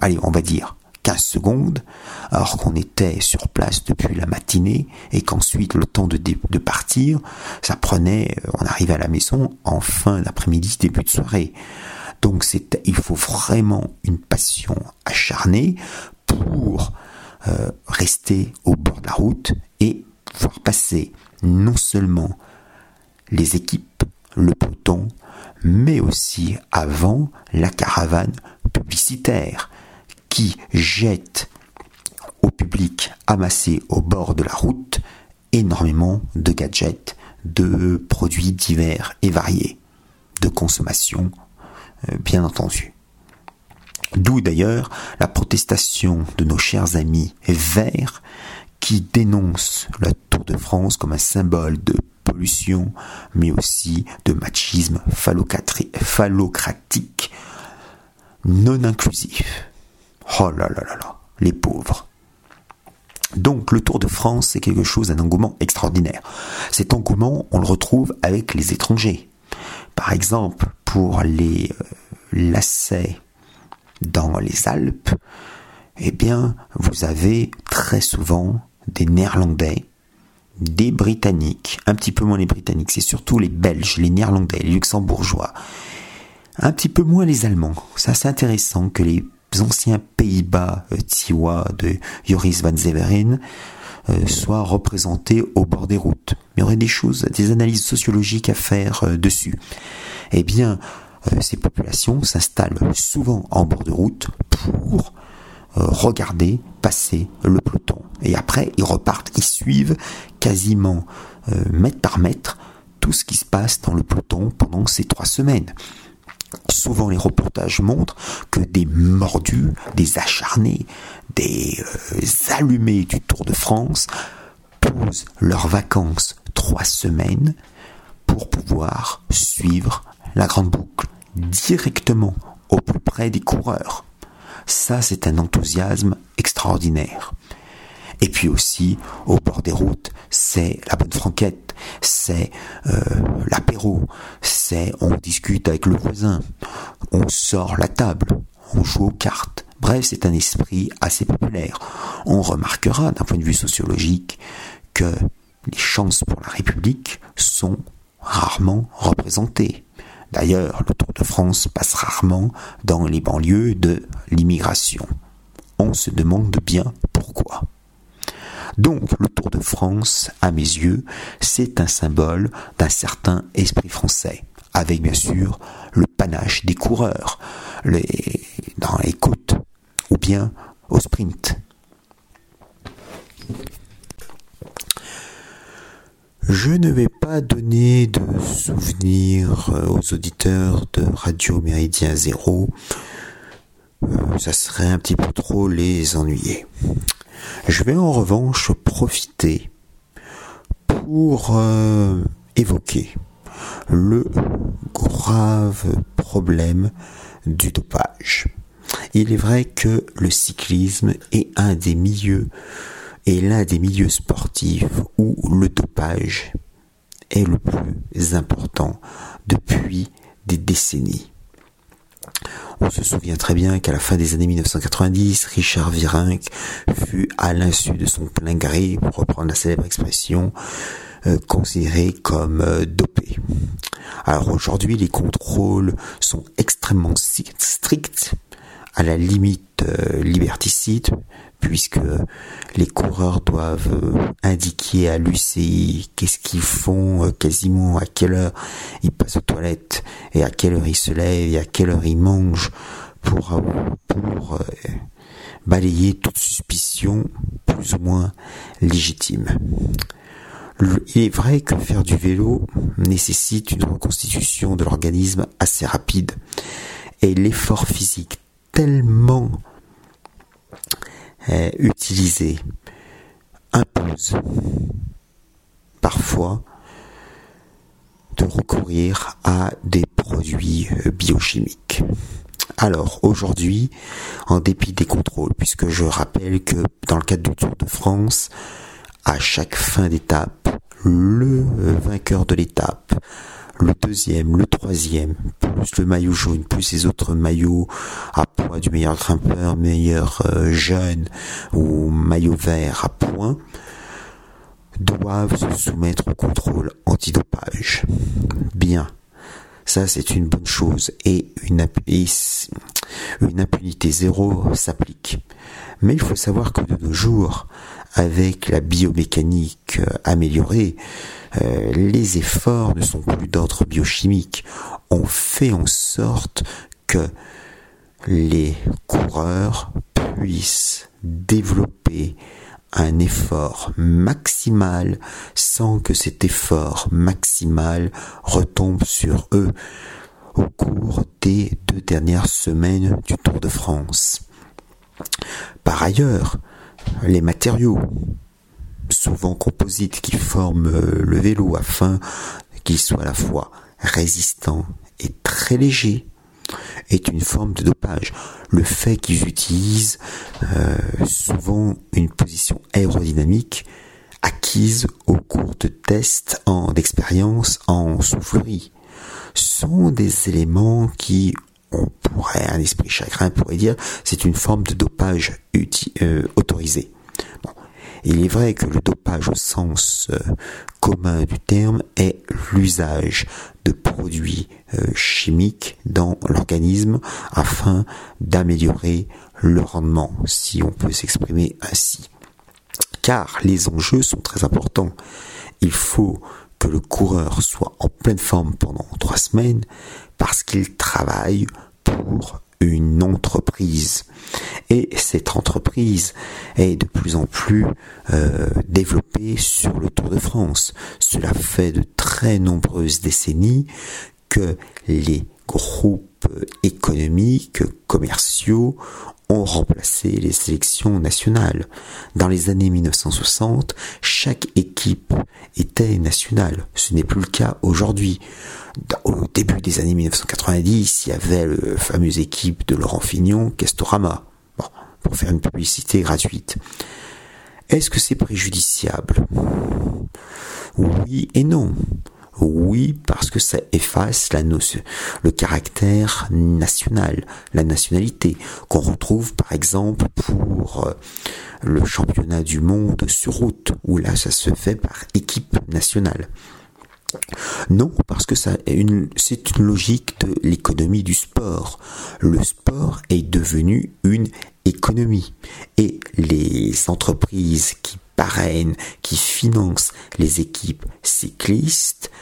allez, on va dire 15 secondes, alors qu'on était sur place depuis la matinée et qu'ensuite le temps de, de partir, ça prenait, euh, on arrivait à la maison en fin d'après-midi, début de soirée. Donc il faut vraiment une passion acharnée pour euh, rester au bord de la route et voir passer non seulement les équipes, le peloton, mais aussi avant la caravane publicitaire qui jette au public amassé au bord de la route énormément de gadgets, de produits divers et variés, de consommation, euh, bien entendu. D'où d'ailleurs la protestation de nos chers amis verts qui dénoncent la Tour de France comme un symbole de pollution, mais aussi de machisme phallocratique non inclusif. Oh là là là là, les pauvres. Donc le Tour de France, c'est quelque chose, un engouement extraordinaire. Cet engouement, on le retrouve avec les étrangers. Par exemple, pour les euh, lacets dans les Alpes, eh bien, vous avez très souvent des Néerlandais, des Britanniques, un petit peu moins les Britanniques, c'est surtout les Belges, les Néerlandais, les Luxembourgeois, un petit peu moins les Allemands. Ça, c'est intéressant que les anciens Pays-Bas euh, Tiwa de Joris van Zeveren euh, soient représentés au bord des routes. Il y aurait des choses, des analyses sociologiques à faire euh, dessus. Eh bien, ces populations s'installent souvent en bord de route pour regarder passer le peloton. Et après, ils repartent, ils suivent quasiment mètre par mètre tout ce qui se passe dans le peloton pendant ces trois semaines. Souvent les reportages montrent que des mordus, des acharnés, des euh, allumés du Tour de France posent leurs vacances trois semaines pour pouvoir suivre la grande boucle directement au plus près des coureurs. Ça, c'est un enthousiasme extraordinaire. Et puis aussi, au bord des routes, c'est la bonne franquette, c'est euh, l'apéro, c'est on discute avec le voisin, on sort la table, on joue aux cartes. Bref, c'est un esprit assez populaire. On remarquera d'un point de vue sociologique que les chances pour la République sont rarement représentées. D'ailleurs, le Tour de France passe rarement dans les banlieues de l'immigration. On se demande bien pourquoi. Donc le Tour de France, à mes yeux, c'est un symbole d'un certain esprit français, avec bien sûr le panache des coureurs, dans les côtes, ou bien au sprint. Je ne vais pas donner de souvenirs euh, aux auditeurs de Radio Méridien Zéro. Euh, ça serait un petit peu trop les ennuyer. Je vais en revanche profiter pour euh, évoquer le grave problème du dopage. Il est vrai que le cyclisme est un des milieux est l'un des milieux sportifs où le dopage est le plus important depuis des décennies. On se souvient très bien qu'à la fin des années 1990, Richard Virenque fut, à l'insu de son plein gré, pour reprendre la célèbre expression, euh, considéré comme euh, dopé. Alors aujourd'hui, les contrôles sont extrêmement stricts à la limite euh, liberticide, puisque les coureurs doivent euh, indiquer à l'UCI qu'est-ce qu'ils font quasiment, à quelle heure ils passent aux toilettes, et à quelle heure ils se lèvent, et à quelle heure ils mangent, pour, pour balayer toute suspicion plus ou moins légitime. Il est vrai que faire du vélo nécessite une reconstitution de l'organisme assez rapide et l'effort physique tellement euh, utilisé impose parfois de recourir à des produits euh, biochimiques. Alors aujourd'hui, en dépit des contrôles, puisque je rappelle que dans le cadre du Tour de France, à chaque fin d'étape, le vainqueur de l'étape, le deuxième, le troisième, plus le maillot jaune, plus les autres maillots à poids du meilleur grimpeur, meilleur euh, jeune ou maillot vert à point, doivent se soumettre au contrôle antidopage. Bien. Ça, c'est une bonne chose et une, une impunité zéro s'applique. Mais il faut savoir que de nos jours, avec la biomécanique euh, améliorée, euh, les efforts ne sont plus d'ordre biochimique. On fait en sorte que les coureurs puissent développer un effort maximal sans que cet effort maximal retombe sur eux au cours des deux dernières semaines du Tour de France. Par ailleurs, les matériaux, souvent composites, qui forment le vélo afin qu'il soit à la fois résistant et très léger, est une forme de dopage. Le fait qu'ils utilisent euh, souvent une position aérodynamique acquise au cours de tests en d'expérience en soufflerie sont des éléments qui on pourrait, un esprit chagrin pourrait dire, c'est une forme de dopage euh, autorisé. Il est vrai que le dopage au sens euh, commun du terme est l'usage de produits euh, chimiques dans l'organisme afin d'améliorer le rendement, si on peut s'exprimer ainsi. Car les enjeux sont très importants. Il faut que le coureur soit en pleine forme pendant trois semaines parce qu'il travaille pour une entreprise. Et cette entreprise est de plus en plus euh, développée sur le Tour de France. Cela fait de très nombreuses décennies que les groupes économiques, commerciaux ont remplacé les sélections nationales. Dans les années 1960, chaque équipe était nationale. Ce n'est plus le cas aujourd'hui. Au début des années 1990, il y avait le fameuse équipe de Laurent Fignon, Castorama, bon, pour faire une publicité gratuite. Est-ce que c'est préjudiciable? Oui et non. Oui, parce que ça efface la notion, le caractère national, la nationalité, qu'on retrouve par exemple pour euh, le championnat du monde sur route, où là ça se fait par équipe nationale. Non, parce que c'est une logique de l'économie du sport. Le sport est devenu une économie. Et les entreprises qui parrainent, qui financent les équipes cyclistes,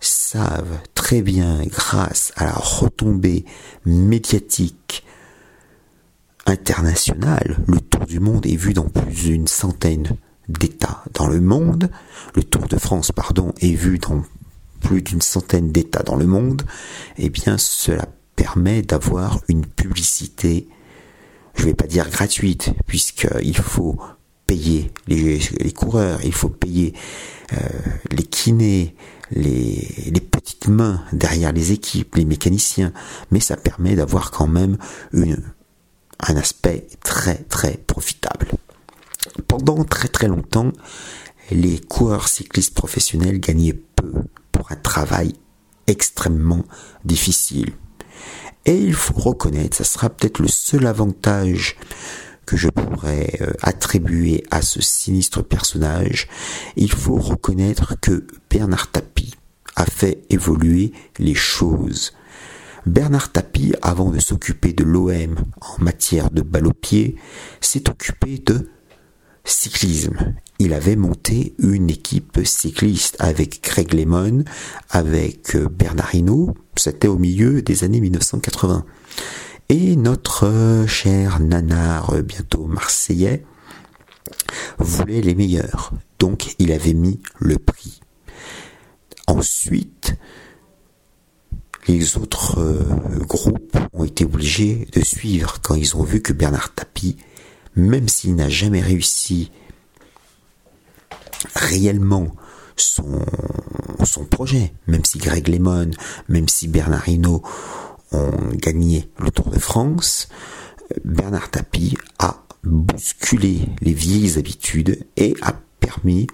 savent très bien, grâce à la retombée médiatique internationale, le tour du monde est vu dans plus d'une centaine d'États dans le monde, le Tour de France, pardon, est vu dans plus d'une centaine d'États dans le monde, eh bien cela permet d'avoir une publicité, je ne vais pas dire gratuite, puisqu'il faut payer les, coureurs, il faut payer euh, les kinés, les, petites mains derrière les équipes, les mécaniciens, mais ça permet d'avoir quand même une, un aspect très très profitable. Pendant très très longtemps, les coureurs cyclistes professionnels gagnaient peu pour un travail extrêmement difficile. Et il faut reconnaître, ça sera peut-être le seul avantage que je pourrais euh, attribuer à ce sinistre personnage, il faut reconnaître que Bernard Tapie a fait évoluer les choses. Bernard Tapie, avant de s'occuper de l'OM en matière de balle au pied, s'est occupé de cyclisme. Il avait monté une équipe cycliste avec Craig Lemon, avec euh, Bernard Hinault, c'était au milieu des années 1980. Et notre cher nanar, bientôt marseillais, voulait les meilleurs. Donc il avait mis le prix. Ensuite, les autres euh, groupes ont été obligés de suivre quand ils ont vu que Bernard Tapie, même s'il n'a jamais réussi réellement son, son projet, même si Greg Lemon, même si Bernard Hinault gagné le Tour de France, Bernard Tapie a bousculé les vieilles habitudes et a permis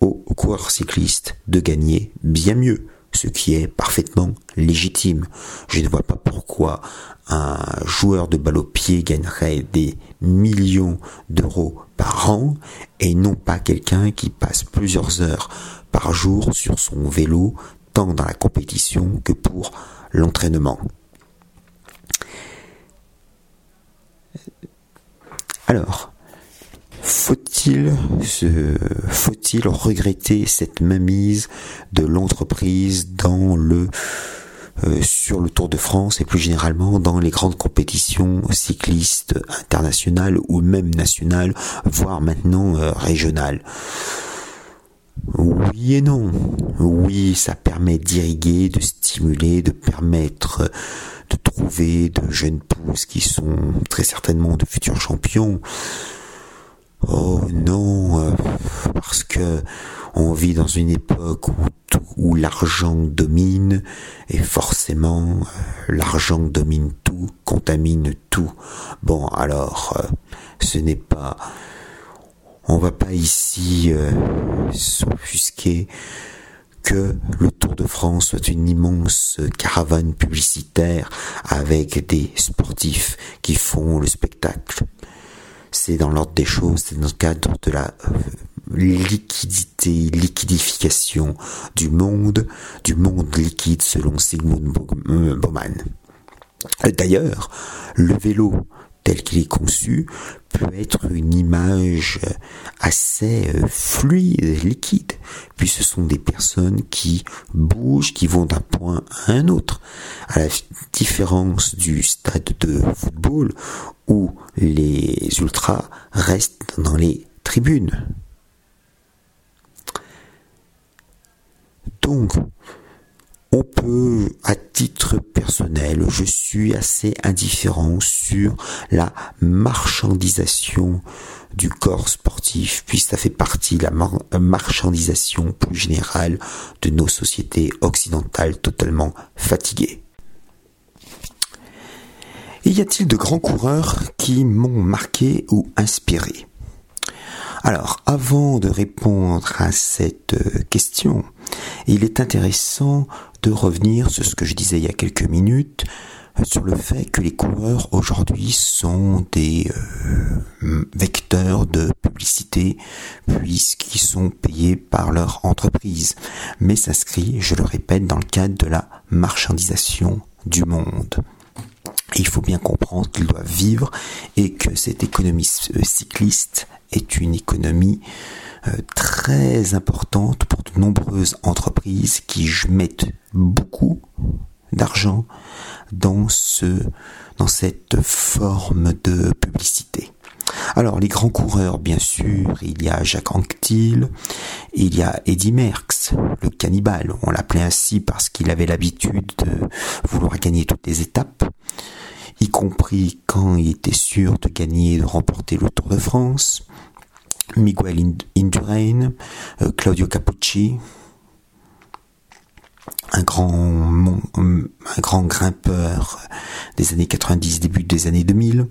aux coureurs cyclistes de gagner bien mieux ce qui est parfaitement légitime. Je ne vois pas pourquoi un joueur de balle au pied gagnerait des millions d'euros par an et non pas quelqu'un qui passe plusieurs heures par jour sur son vélo, tant dans la compétition que pour l'entraînement. Alors, faut-il faut-il regretter cette mainmise de l'entreprise euh, sur le Tour de France et plus généralement dans les grandes compétitions cyclistes internationales ou même nationales, voire maintenant euh, régionales? Oui et non. Oui, ça permet d'irriguer, de stimuler, de permettre de trouver de jeunes pousses qui sont très certainement de futurs champions. Oh non, euh, parce que on vit dans une époque où l'argent domine et forcément euh, l'argent domine tout, contamine tout. Bon alors, euh, ce n'est pas, on va pas ici s'offusquer que le Tour de France soit une immense caravane publicitaire avec des sportifs qui font le spectacle c'est dans l'ordre des choses, c'est dans le cadre de la euh, liquidité, liquidification du monde, du monde liquide selon Sigmund Baumann. Euh, d'ailleurs, le vélo tel qu'il est conçu peut être une image assez euh, fluide, liquide, puis ce sont des personnes qui bougent, qui vont d'un point à un autre, à la différence du stade de football où les ultras restent dans les tribunes. Donc, on peut, à titre personnel, je suis assez indifférent sur la marchandisation du corps sportif, puis ça fait partie de la marchandisation plus générale de nos sociétés occidentales totalement fatiguées. Y a-t-il de grands coureurs qui m'ont marqué ou inspiré? Alors, avant de répondre à cette euh, question, il est intéressant de revenir sur ce que je disais il y a quelques minutes, sur le fait que les coureurs aujourd'hui sont des euh, vecteurs de publicité puisqu'ils sont payés par leur entreprise, mais s'inscrit, je le répète, dans le cadre de la marchandisation du monde. il faut bien comprendre qu'ils doivent vivre et que cette économie euh, cycliste est une économie très importante pour de nombreuses entreprises qui mettent beaucoup d'argent dans ce, dans cette forme de publicité. Alors, les grands coureurs, bien sûr, il y a Jacques Anquetil, il y a Eddie Merckx, le cannibale. On l'appelait ainsi parce qu'il avait l'habitude de vouloir gagner toutes les étapes, y compris quand il était sûr de gagner, de remporter le Tour de France. Miguel Indurain, euh, Claudio Capucci, un grand, grimpeur des années 90, début des années 2000.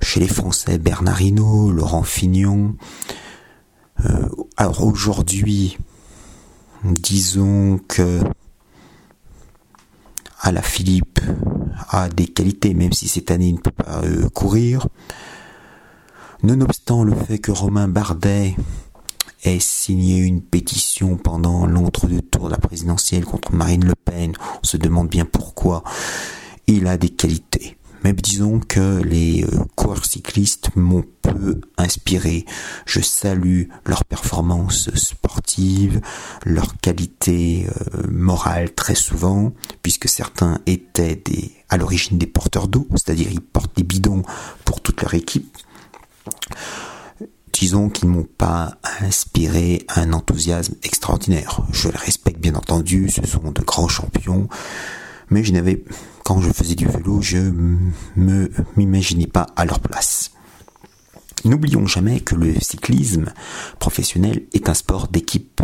Chez les Français, Bernard Hinault, Laurent Fignon. Euh, alors aujourd'hui, disons que à Philippe a des qualités, même si cette année il ne peut pas euh, courir. Nonobstant le fait que Romain Bardet ait signé une pétition pendant l'entre-deux tours de la présidentielle contre Marine Le Pen, on se demande bien pourquoi. il a des qualités. Mais disons que les euh, coureurs cyclistes m'ont peu inspiré. Je salue leur performance sportive, leur qualité euh, morale très souvent, puisque certains étaient à l'origine des porteurs d'eau, c'est-à-dire ils portent des bidons pour toute leur équipe. Disons qu'ils m'ont pas inspiré un enthousiasme extraordinaire. Je les respecte bien entendu, ce sont de grands champions, mais je n'avais quand je faisais du vélo, je me m'imaginais pas à leur place. N'oublions jamais que le cyclisme professionnel est un sport d'équipe.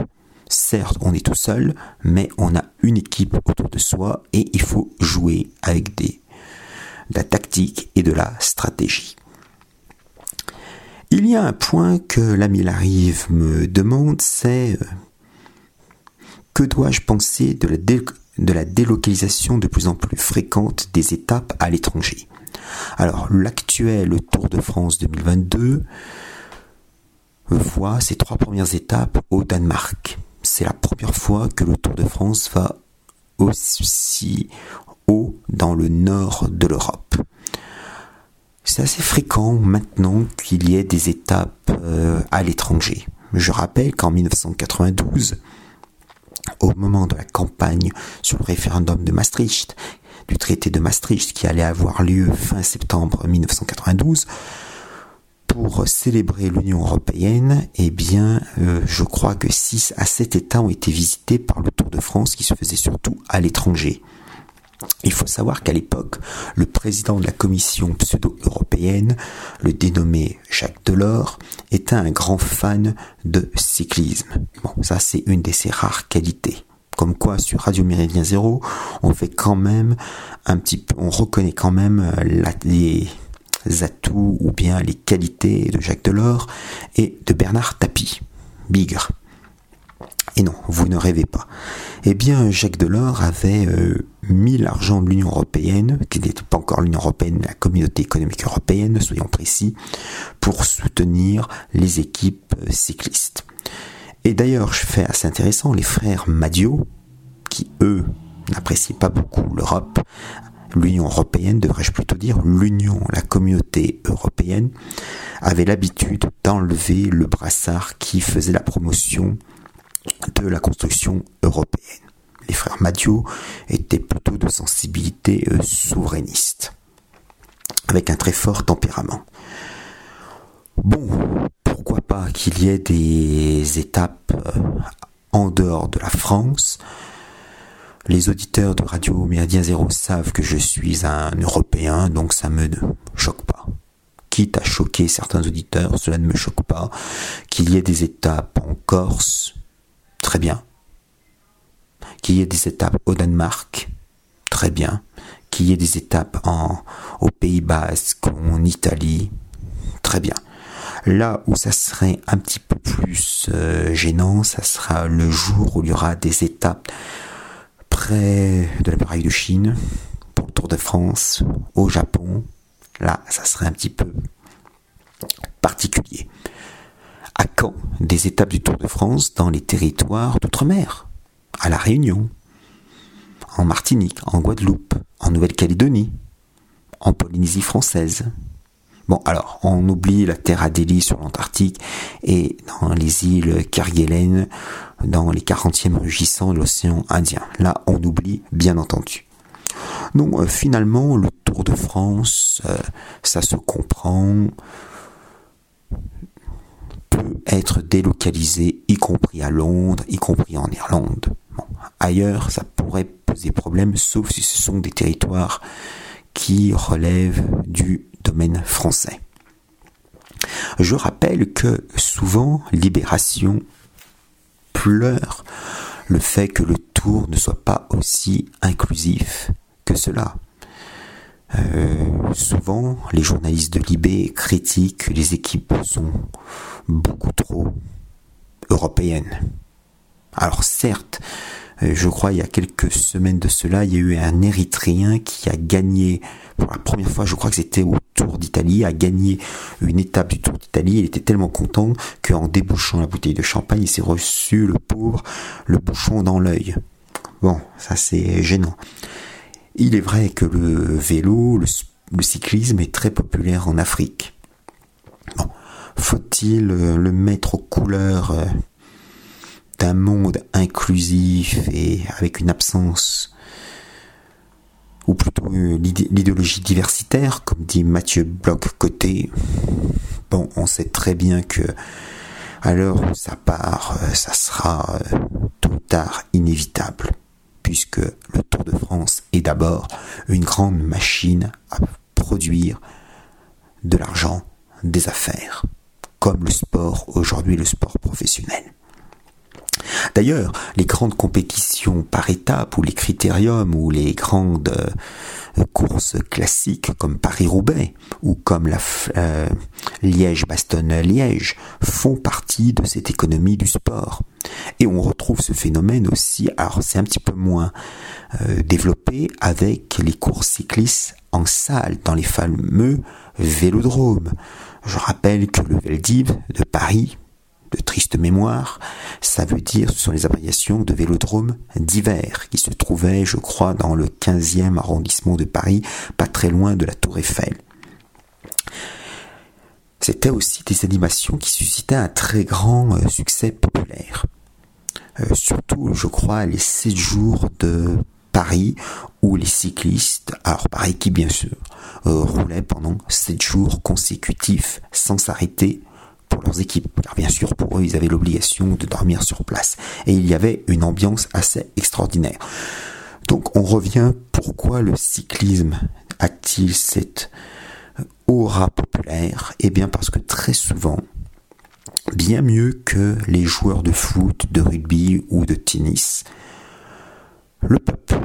Certes, on est tout seul, mais on a une équipe autour de soi et il faut jouer avec de la tactique et de la stratégie. Il y a un point que l'ami Larive me demande, c'est euh, que dois-je penser de la, de la délocalisation de plus en plus fréquente des étapes à l'étranger? Alors, l'actuel Tour de France 2022 voit ses trois premières étapes au Danemark. C'est la première fois que le Tour de France va aussi haut dans le nord de l'Europe. C'est assez fréquent maintenant qu'il y ait des étapes euh, à l'étranger. Je rappelle qu'en 1992, au moment de la campagne sur le référendum de Maastricht, du traité de Maastricht qui allait avoir lieu fin septembre 1992, pour célébrer l'Union européenne, eh bien, euh, je crois que 6 à 7 États ont été visités par le Tour de France qui se faisait surtout à l'étranger. Il faut savoir qu'à l'époque, le président de la commission pseudo-européenne, le dénommé Jacques Delors, était un grand fan de cyclisme. Bon, ça c'est une de ses rares qualités. Comme quoi, sur Radio Méridien Zéro, on fait quand même un petit peu, on reconnaît quand même les atouts ou bien les qualités de Jacques Delors et de Bernard Tapie, Bigre. Et non, vous ne rêvez pas. Eh bien, Jacques Delors avait euh, mis l'argent de l'Union européenne, qui n'était pas encore l'Union européenne, la communauté économique européenne, soyons précis, pour soutenir les équipes euh, cyclistes. Et d'ailleurs, je fais assez intéressant, les frères Madio, qui eux n'apprécient pas beaucoup l'Europe, l'Union européenne, devrais-je plutôt dire, l'Union, la communauté européenne, avait l'habitude d'enlever le brassard qui faisait la promotion de la construction européenne. Les frères Madio étaient plutôt de sensibilité euh, souverainiste, avec un très fort tempérament. Bon, pourquoi pas qu'il y ait des étapes euh, en dehors de la France? Les auditeurs de Radio Méridien Zéro savent que je suis un Européen, donc ça me choque pas. Quitte à choquer certains auditeurs, cela ne me choque pas. Qu'il y ait des étapes en Corse, très bien. Qu'il y ait des étapes au Danemark, très bien. Qu'il y ait des étapes en, au Pays Basque, en Italie, très bien. Là où ça serait un petit peu plus euh, gênant, ça sera le jour où il y aura des étapes près de la de Chine, pour le Tour de France, au Japon. Là, ça serait un petit peu particulier à quand des étapes du Tour de France dans les territoires d'outre-mer, à La Réunion, en Martinique, en Guadeloupe, en Nouvelle-Calédonie, en Polynésie française. Bon, alors, on oublie la Terre Adélie sur l'Antarctique et dans les îles Kerguelen, dans les 40e rugissants de l'océan Indien. Là, on oublie, bien entendu. Non, euh, finalement, le Tour de France, euh, ça se comprend être délocalisé, y compris à Londres, y compris en Irlande. Ailleurs, ça pourrait poser problème, sauf si ce sont des territoires qui relèvent du domaine français. Je rappelle que souvent, Libération pleure le fait que le tour ne soit pas aussi inclusif que cela. Euh, souvent, les journalistes de Libé critiquent que les équipes sont beaucoup trop européennes. Alors certes, euh, je crois il y a quelques semaines de cela, il y a eu un Érythréen qui a gagné pour la première fois, je crois que c'était au Tour d'Italie, a gagné une étape du Tour d'Italie. Il était tellement content qu'en débouchant la bouteille de champagne, il s'est reçu le pauvre le bouchon dans l'œil. Bon, ça c'est gênant. Il est vrai que le vélo, le, cyclisme est très populaire en Afrique. Faut-il euh, le mettre aux couleurs euh, d'un monde inclusif et avec une absence, ou plutôt euh, l'idéologie diversitaire, comme dit Mathieu Bloch-Côté Bon, on sait très bien que à l'heure où ça part, ça sera tôt ou tard inévitable puisque le Tour de France est d'abord une grande machine à produire de l'argent, des affaires, comme le sport aujourd'hui, le sport professionnel. D'ailleurs, les grandes compétitions par étapes ou les critériums ou les grandes euh, courses classiques comme Paris-Roubaix ou comme la euh, Liège-Bastogne-Liège font partie de cette économie du sport. Et on retrouve ce phénomène aussi, alors c'est un petit peu moins euh, développé avec les courses cyclistes en salle, dans les fameux vélodromes. Je rappelle que le Veldiv de Paris, de triste mémoire, ça veut dire, ce sont les abréviations de vélodrome d'hiver, qui se trouvaient, je crois, dans le 15e arrondissement de Paris, pas très loin de la Tour Eiffel. C'était aussi des animations qui suscitaient un très grand euh, succès populaire. Euh, surtout, je crois, les 7 jours de Paris où les cyclistes, alors par équipe bien sûr, euh, roulaient pendant 7 jours consécutifs sans s'arrêter pour leurs équipes. Car bien sûr, pour eux, ils avaient l'obligation de dormir sur place. Et il y avait une ambiance assez extraordinaire. Donc on revient, pourquoi le cyclisme a-t-il cette aura populaire? Eh bien parce que très souvent, bien mieux que les joueurs de foot, de rugby ou de tennis, le peuple,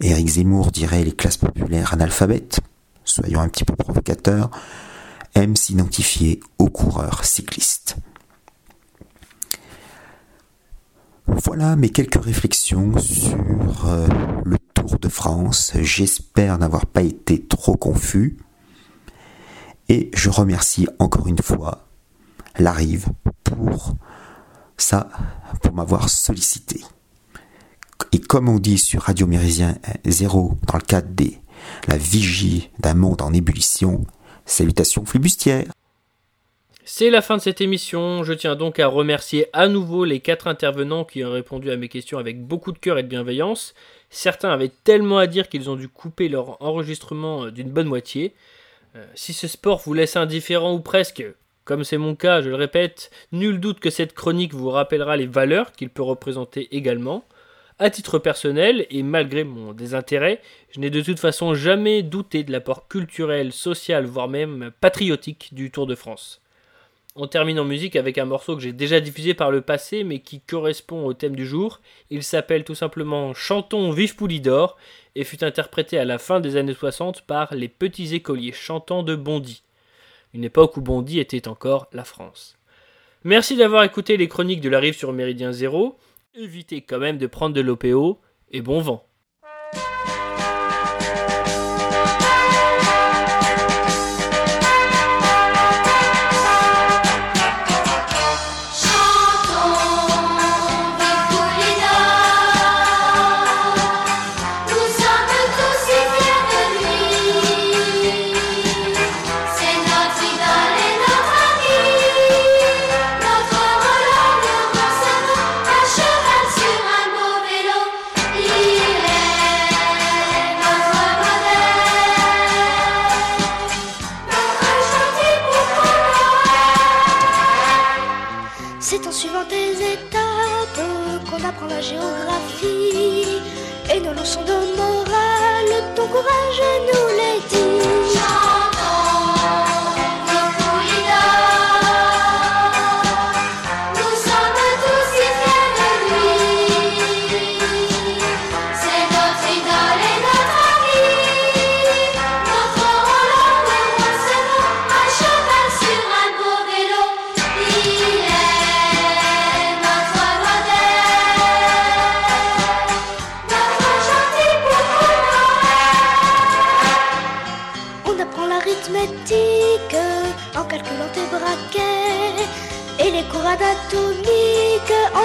Éric Zemmour dirait les classes populaires analphabètes, soyons un petit peu provocateurs, aiment s'identifier aux coureurs cyclistes. Voilà mes quelques réflexions sur euh, le Tour de France. J'espère n'avoir pas été trop confus. Et je remercie encore une fois Larive pour ça, pour m'avoir sollicité. Et comme on dit sur Radio Méridien 0 dans le cadre de la vigie d'un monde en ébullition, salutations flibustières. C'est la fin de cette émission. Je tiens donc à remercier à nouveau les quatre intervenants qui ont répondu à mes questions avec beaucoup de cœur et de bienveillance. Certains avaient tellement à dire qu'ils ont dû couper leur enregistrement euh, d'une bonne moitié. Euh, si ce sport vous laisse indifférent ou presque, comme c'est mon cas, je le répète, nul doute que cette chronique vous rappellera les valeurs qu'il peut représenter également. À titre personnel, et malgré mon désintérêt, je n'ai de toute façon jamais douté de l'apport culturel, social, voire même patriotique du Tour de France. On termine en musique avec un morceau que j'ai déjà diffusé par le passé mais qui correspond au thème du jour. Il s'appelle tout simplement Chantons Vive Poulidor et fut interprété à la fin des années 60 par les petits écoliers chantants de Bondy. Une époque où Bondy était encore la France. Merci d'avoir écouté les chroniques de la rive sur Méridien Zéro. Évitez quand même de prendre de l'OPO et bon vent.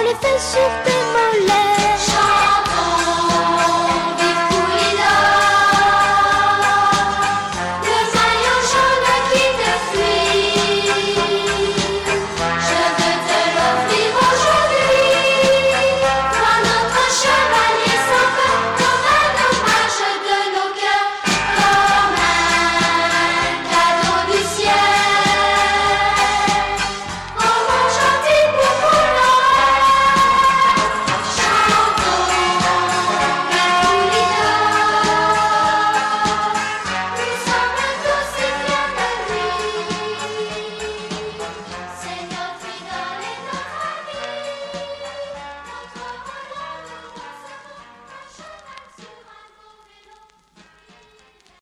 Et les cours